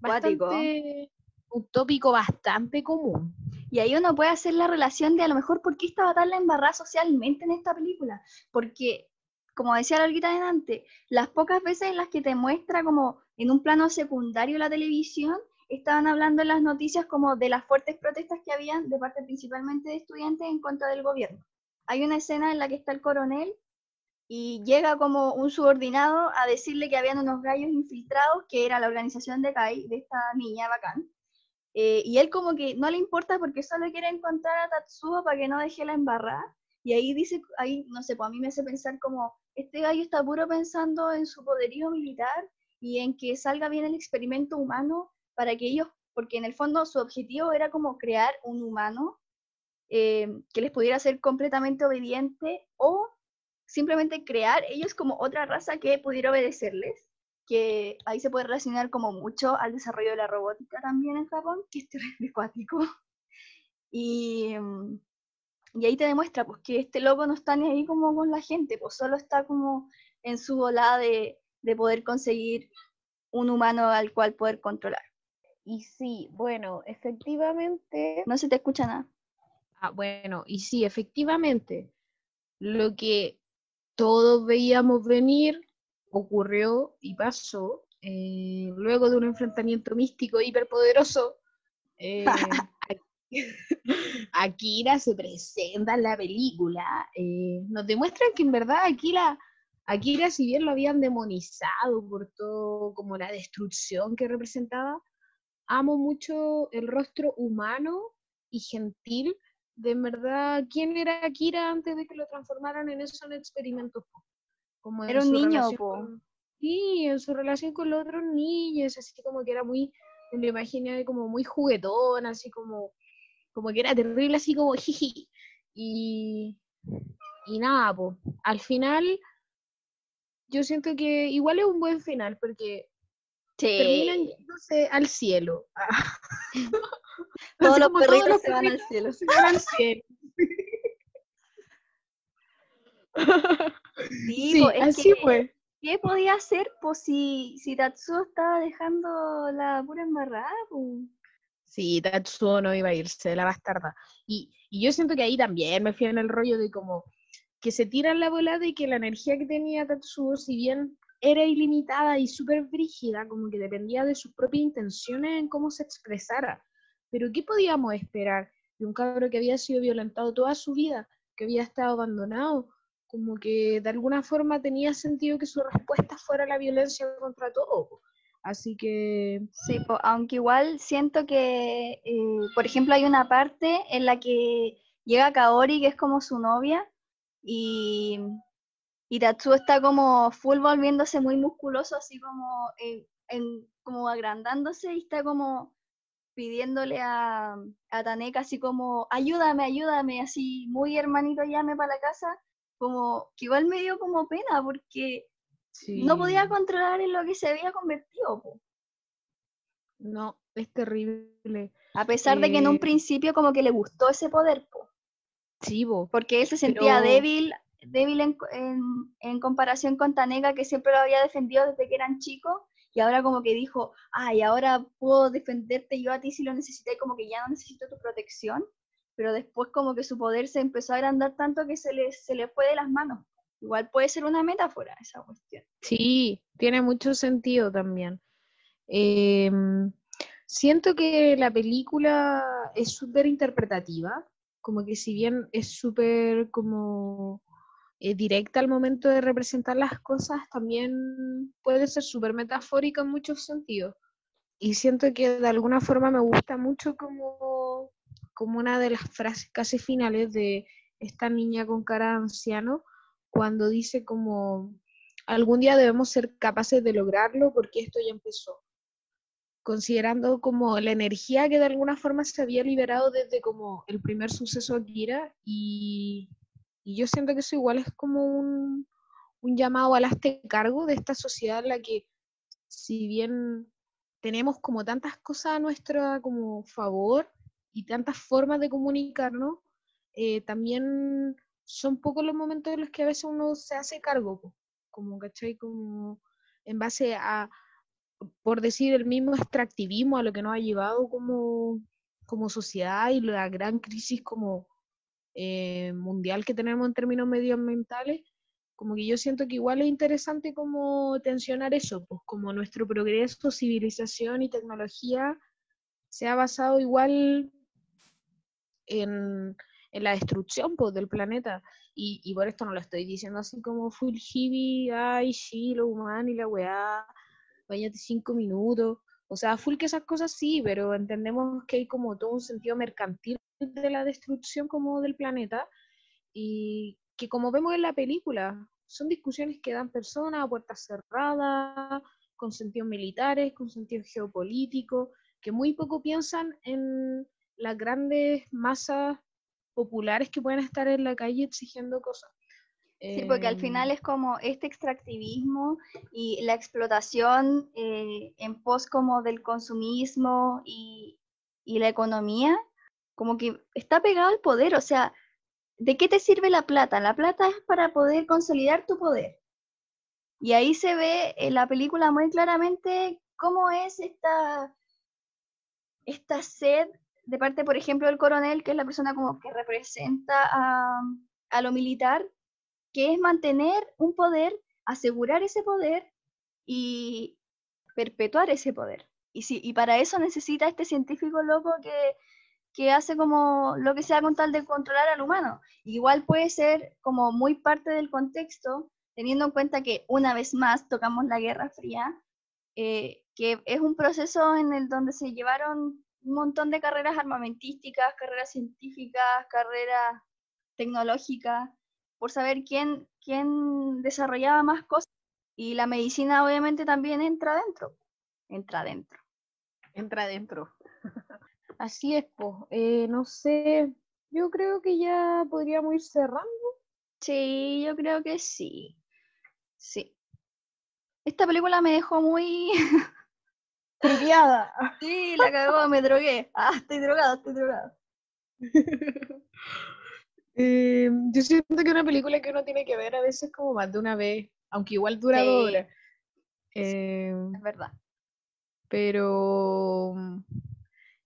Bastante, un tópico bastante común. Y ahí uno puede hacer la relación de a lo mejor por qué estaba tan la embarrada socialmente en esta película. Porque como decía la Olguita delante, las pocas veces en las que te muestra como en un plano secundario la televisión, estaban hablando en las noticias como de las fuertes protestas que habían de parte principalmente de estudiantes en contra del gobierno. Hay una escena en la que está el coronel y llega como un subordinado a decirle que habían unos gallos infiltrados, que era la organización de Kai, de esta niña bacán. Eh, y él como que no le importa porque solo quiere encontrar a Tatsuo para que no deje la embarrada. Y ahí dice, ahí no sé, pues a mí me hace pensar como, este gallo está puro pensando en su poderío militar y en que salga bien el experimento humano para que ellos, porque en el fondo su objetivo era como crear un humano eh, que les pudiera ser completamente obediente o simplemente crear ellos como otra raza que pudiera obedecerles, que ahí se puede relacionar como mucho al desarrollo de la robótica también en Japón, que es terrible Y, mm, y ahí te demuestra pues, que este loco no está ni ahí como con la gente, pues solo está como en su volada de, de poder conseguir un humano al cual poder controlar. Y sí, bueno, efectivamente... No se te escucha nada. Ah, bueno, y sí, efectivamente, lo que todos veíamos venir ocurrió y pasó eh, luego de un enfrentamiento místico hiperpoderoso. Eh, Akira se presenta en la película, eh, nos demuestran que en verdad Akira, Akira, si bien lo habían demonizado por todo como la destrucción que representaba, amo mucho el rostro humano y gentil de en verdad quién era Akira antes de que lo transformaran en eso en experimentos. Como era un niño, sí, en su relación con los otros niños, así como que era muy, me lo imaginé como muy juguetón, así como como que era terrible, así como jiji. Y, y nada, pues, al final yo siento que igual es un buen final porque terminan yéndose al cielo. todos los perritos se van al cielo. Se van al cielo. Sí, así fue. ¿Qué podía hacer pues, si, si Tatsuo estaba dejando la pura embarrada? Pues? Sí, Tatsuo no iba a irse, la bastarda. Y, y yo siento que ahí también me fui en el rollo de como que se tiran la bola de que la energía que tenía Tatsuo, si bien era ilimitada y súper brígida, como que dependía de sus propias intenciones en cómo se expresara. Pero ¿qué podíamos esperar de un cabro que había sido violentado toda su vida, que había estado abandonado, como que de alguna forma tenía sentido que su respuesta fuera la violencia contra todo. Así que... Sí, aunque igual siento que, eh, por ejemplo, hay una parte en la que llega Kaori, que es como su novia, y, y está como full volviéndose muy musculoso, así como, en, como agrandándose, y está como pidiéndole a, a Taneka así como, ayúdame, ayúdame, así muy hermanito, llame para la casa, como que igual me dio como pena porque no podía controlar en lo que se había convertido. No, es terrible. A pesar de que en un eh, principio como que le gustó ese poder. Po. Sí, porque él se sentía débil, débil en, en, comparación con Taneka que siempre lo había defendido desde que eran chicos y ahora como que dijo, ay, ahora puedo defenderte yo a ti si lo necesité, como que ya no necesito tu protección pero después como que su poder se empezó a agrandar tanto que se le, se le fue de las manos. Igual puede ser una metáfora esa cuestión. Sí, tiene mucho sentido también. Em, siento que la película es súper interpretativa, como que si bien es súper como eh, directa al momento de representar las cosas, también puede ser súper metafórica en muchos sentidos. Y siento que de alguna forma me gusta mucho como como una de las frases casi finales de esta niña con cara de anciano, cuando dice como, algún día debemos ser capaces de lograrlo porque esto ya empezó. Considerando como la energía que de alguna forma se había liberado desde como el primer suceso Akira y, y yo siento que eso igual es como un, un llamado al hazte cargo de esta sociedad en la que si bien tenemos como tantas cosas a nuestro como favor, y tantas formas de comunicarnos, eh, también son pocos los momentos en los que a veces uno se hace cargo, como, ¿cachai? Como en base a, por decir, el mismo extractivismo a lo que nos ha llevado como, como sociedad y la gran crisis como eh, mundial que tenemos en términos medioambientales, como que yo siento que igual es interesante como tensionar eso, pues como nuestro progreso, civilización y tecnología se ha basado igual en, la destrucción pues, del planeta. Y, por esto no lo estoy diciendo así como full hippie, ay, sí, lo humano y la weá, váyate cinco minutos. O sea, full que esas cosas sí, pero entendemos que hay como todo un sentido mercantil de la destrucción como del planeta y que como vemos en la película, son discusiones que dan personas a puertas cerradas, con sentidos militares, con sentidos geopolíticos, que muy poco piensan en las grandes masas populares que pueden estar en la calle exigiendo cosas. Sí, porque al final em, es como este extractivismo y la explotación eh, en pos como del consumismo y, y, la economía, como que está pegado al poder, o sea, ¿de qué te sirve la plata? La plata es para poder consolidar tu poder. Y ahí se ve en la película muy claramente cómo es esta, esta sed de parte, por ejemplo, del coronel, que es la persona como que representa a, lo militar, que es mantener un poder, asegurar ese poder y perpetuar ese poder. Y, si, y para eso necesita este científico loco que, que hace como lo que sea con tal de controlar al humano. Igual puede ser como muy parte del contexto, teniendo en cuenta que una vez más tocamos la Guerra Fría, eh, que es un proceso en el donde se llevaron un montón de carreras armamentísticas, carreras científicas, carreras tecnológicas, por saber quién, quién desarrollaba más cosas. Y la medicina obviamente también entra dentro, entra dentro. Entra dentro. Así es, pues. no sé, yo creo que ya podríamos ir cerrando. Sí, yo creo que sí. Sí. Esta película me dejó muy Triviada. Sí, la cagó, me drogué. Ah, estoy drogada, estoy drogada. Eh, yo siento que una película que uno tiene que ver a veces como más de una vez, aunque igual dura dos horas. Eh, es verdad. Pero,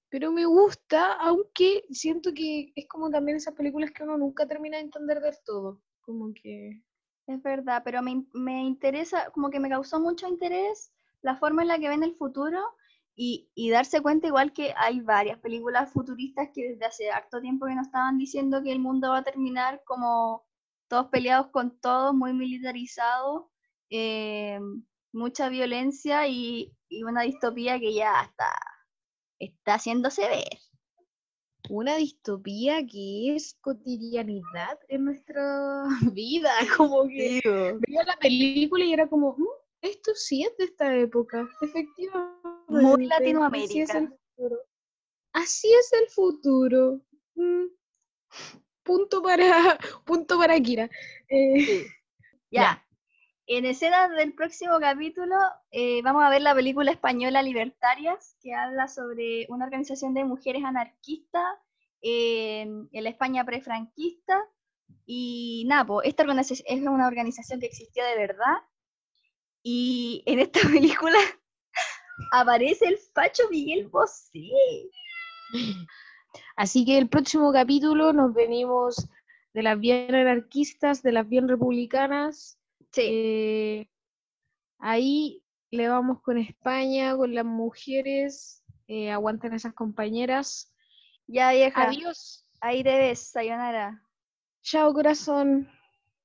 pero me gusta, aunque siento que es como también esas películas que uno nunca termina de entender del todo. Como que. Es verdad, pero me, me interesa, como que me causó mucho interés la forma en la que ven el futuro Y, y darse cuenta igual que hay varias películas futuristas que desde hace harto tiempo que nos estaban diciendo que el mundo va a terminar como todos peleados con todos, muy militarizados, eh, mucha violencia y, y una distopía que ya está, está haciéndose ver. Una distopía que es cotidianidad en nuestra vida, como que veía la película y era como, "Mm, esto sí es de esta época, efectivamente. Muy Así es el Latinoamérica. futuro. Así es el futuro. Mm. Punto para, punto para Kira. Eh, Ya. Ya. En escenas del próximo capítulo eh, vamos a ver la película española Libertarias, que habla sobre una organización de mujeres anarquistas en, en la España prefranquista. Y nada, po, esta organización es una organización que existió de verdad. Y en esta película aparece el facho Miguel Bosé. Así que el próximo capítulo nos venimos de las bien anarquistas, de las bien republicanas. Sí, Eh, ahí le vamos con España, con las mujeres. eh, aguanten esas compañeras. ya vieja. Adiós. Ahí te ves, sayonara. Chao, corazón.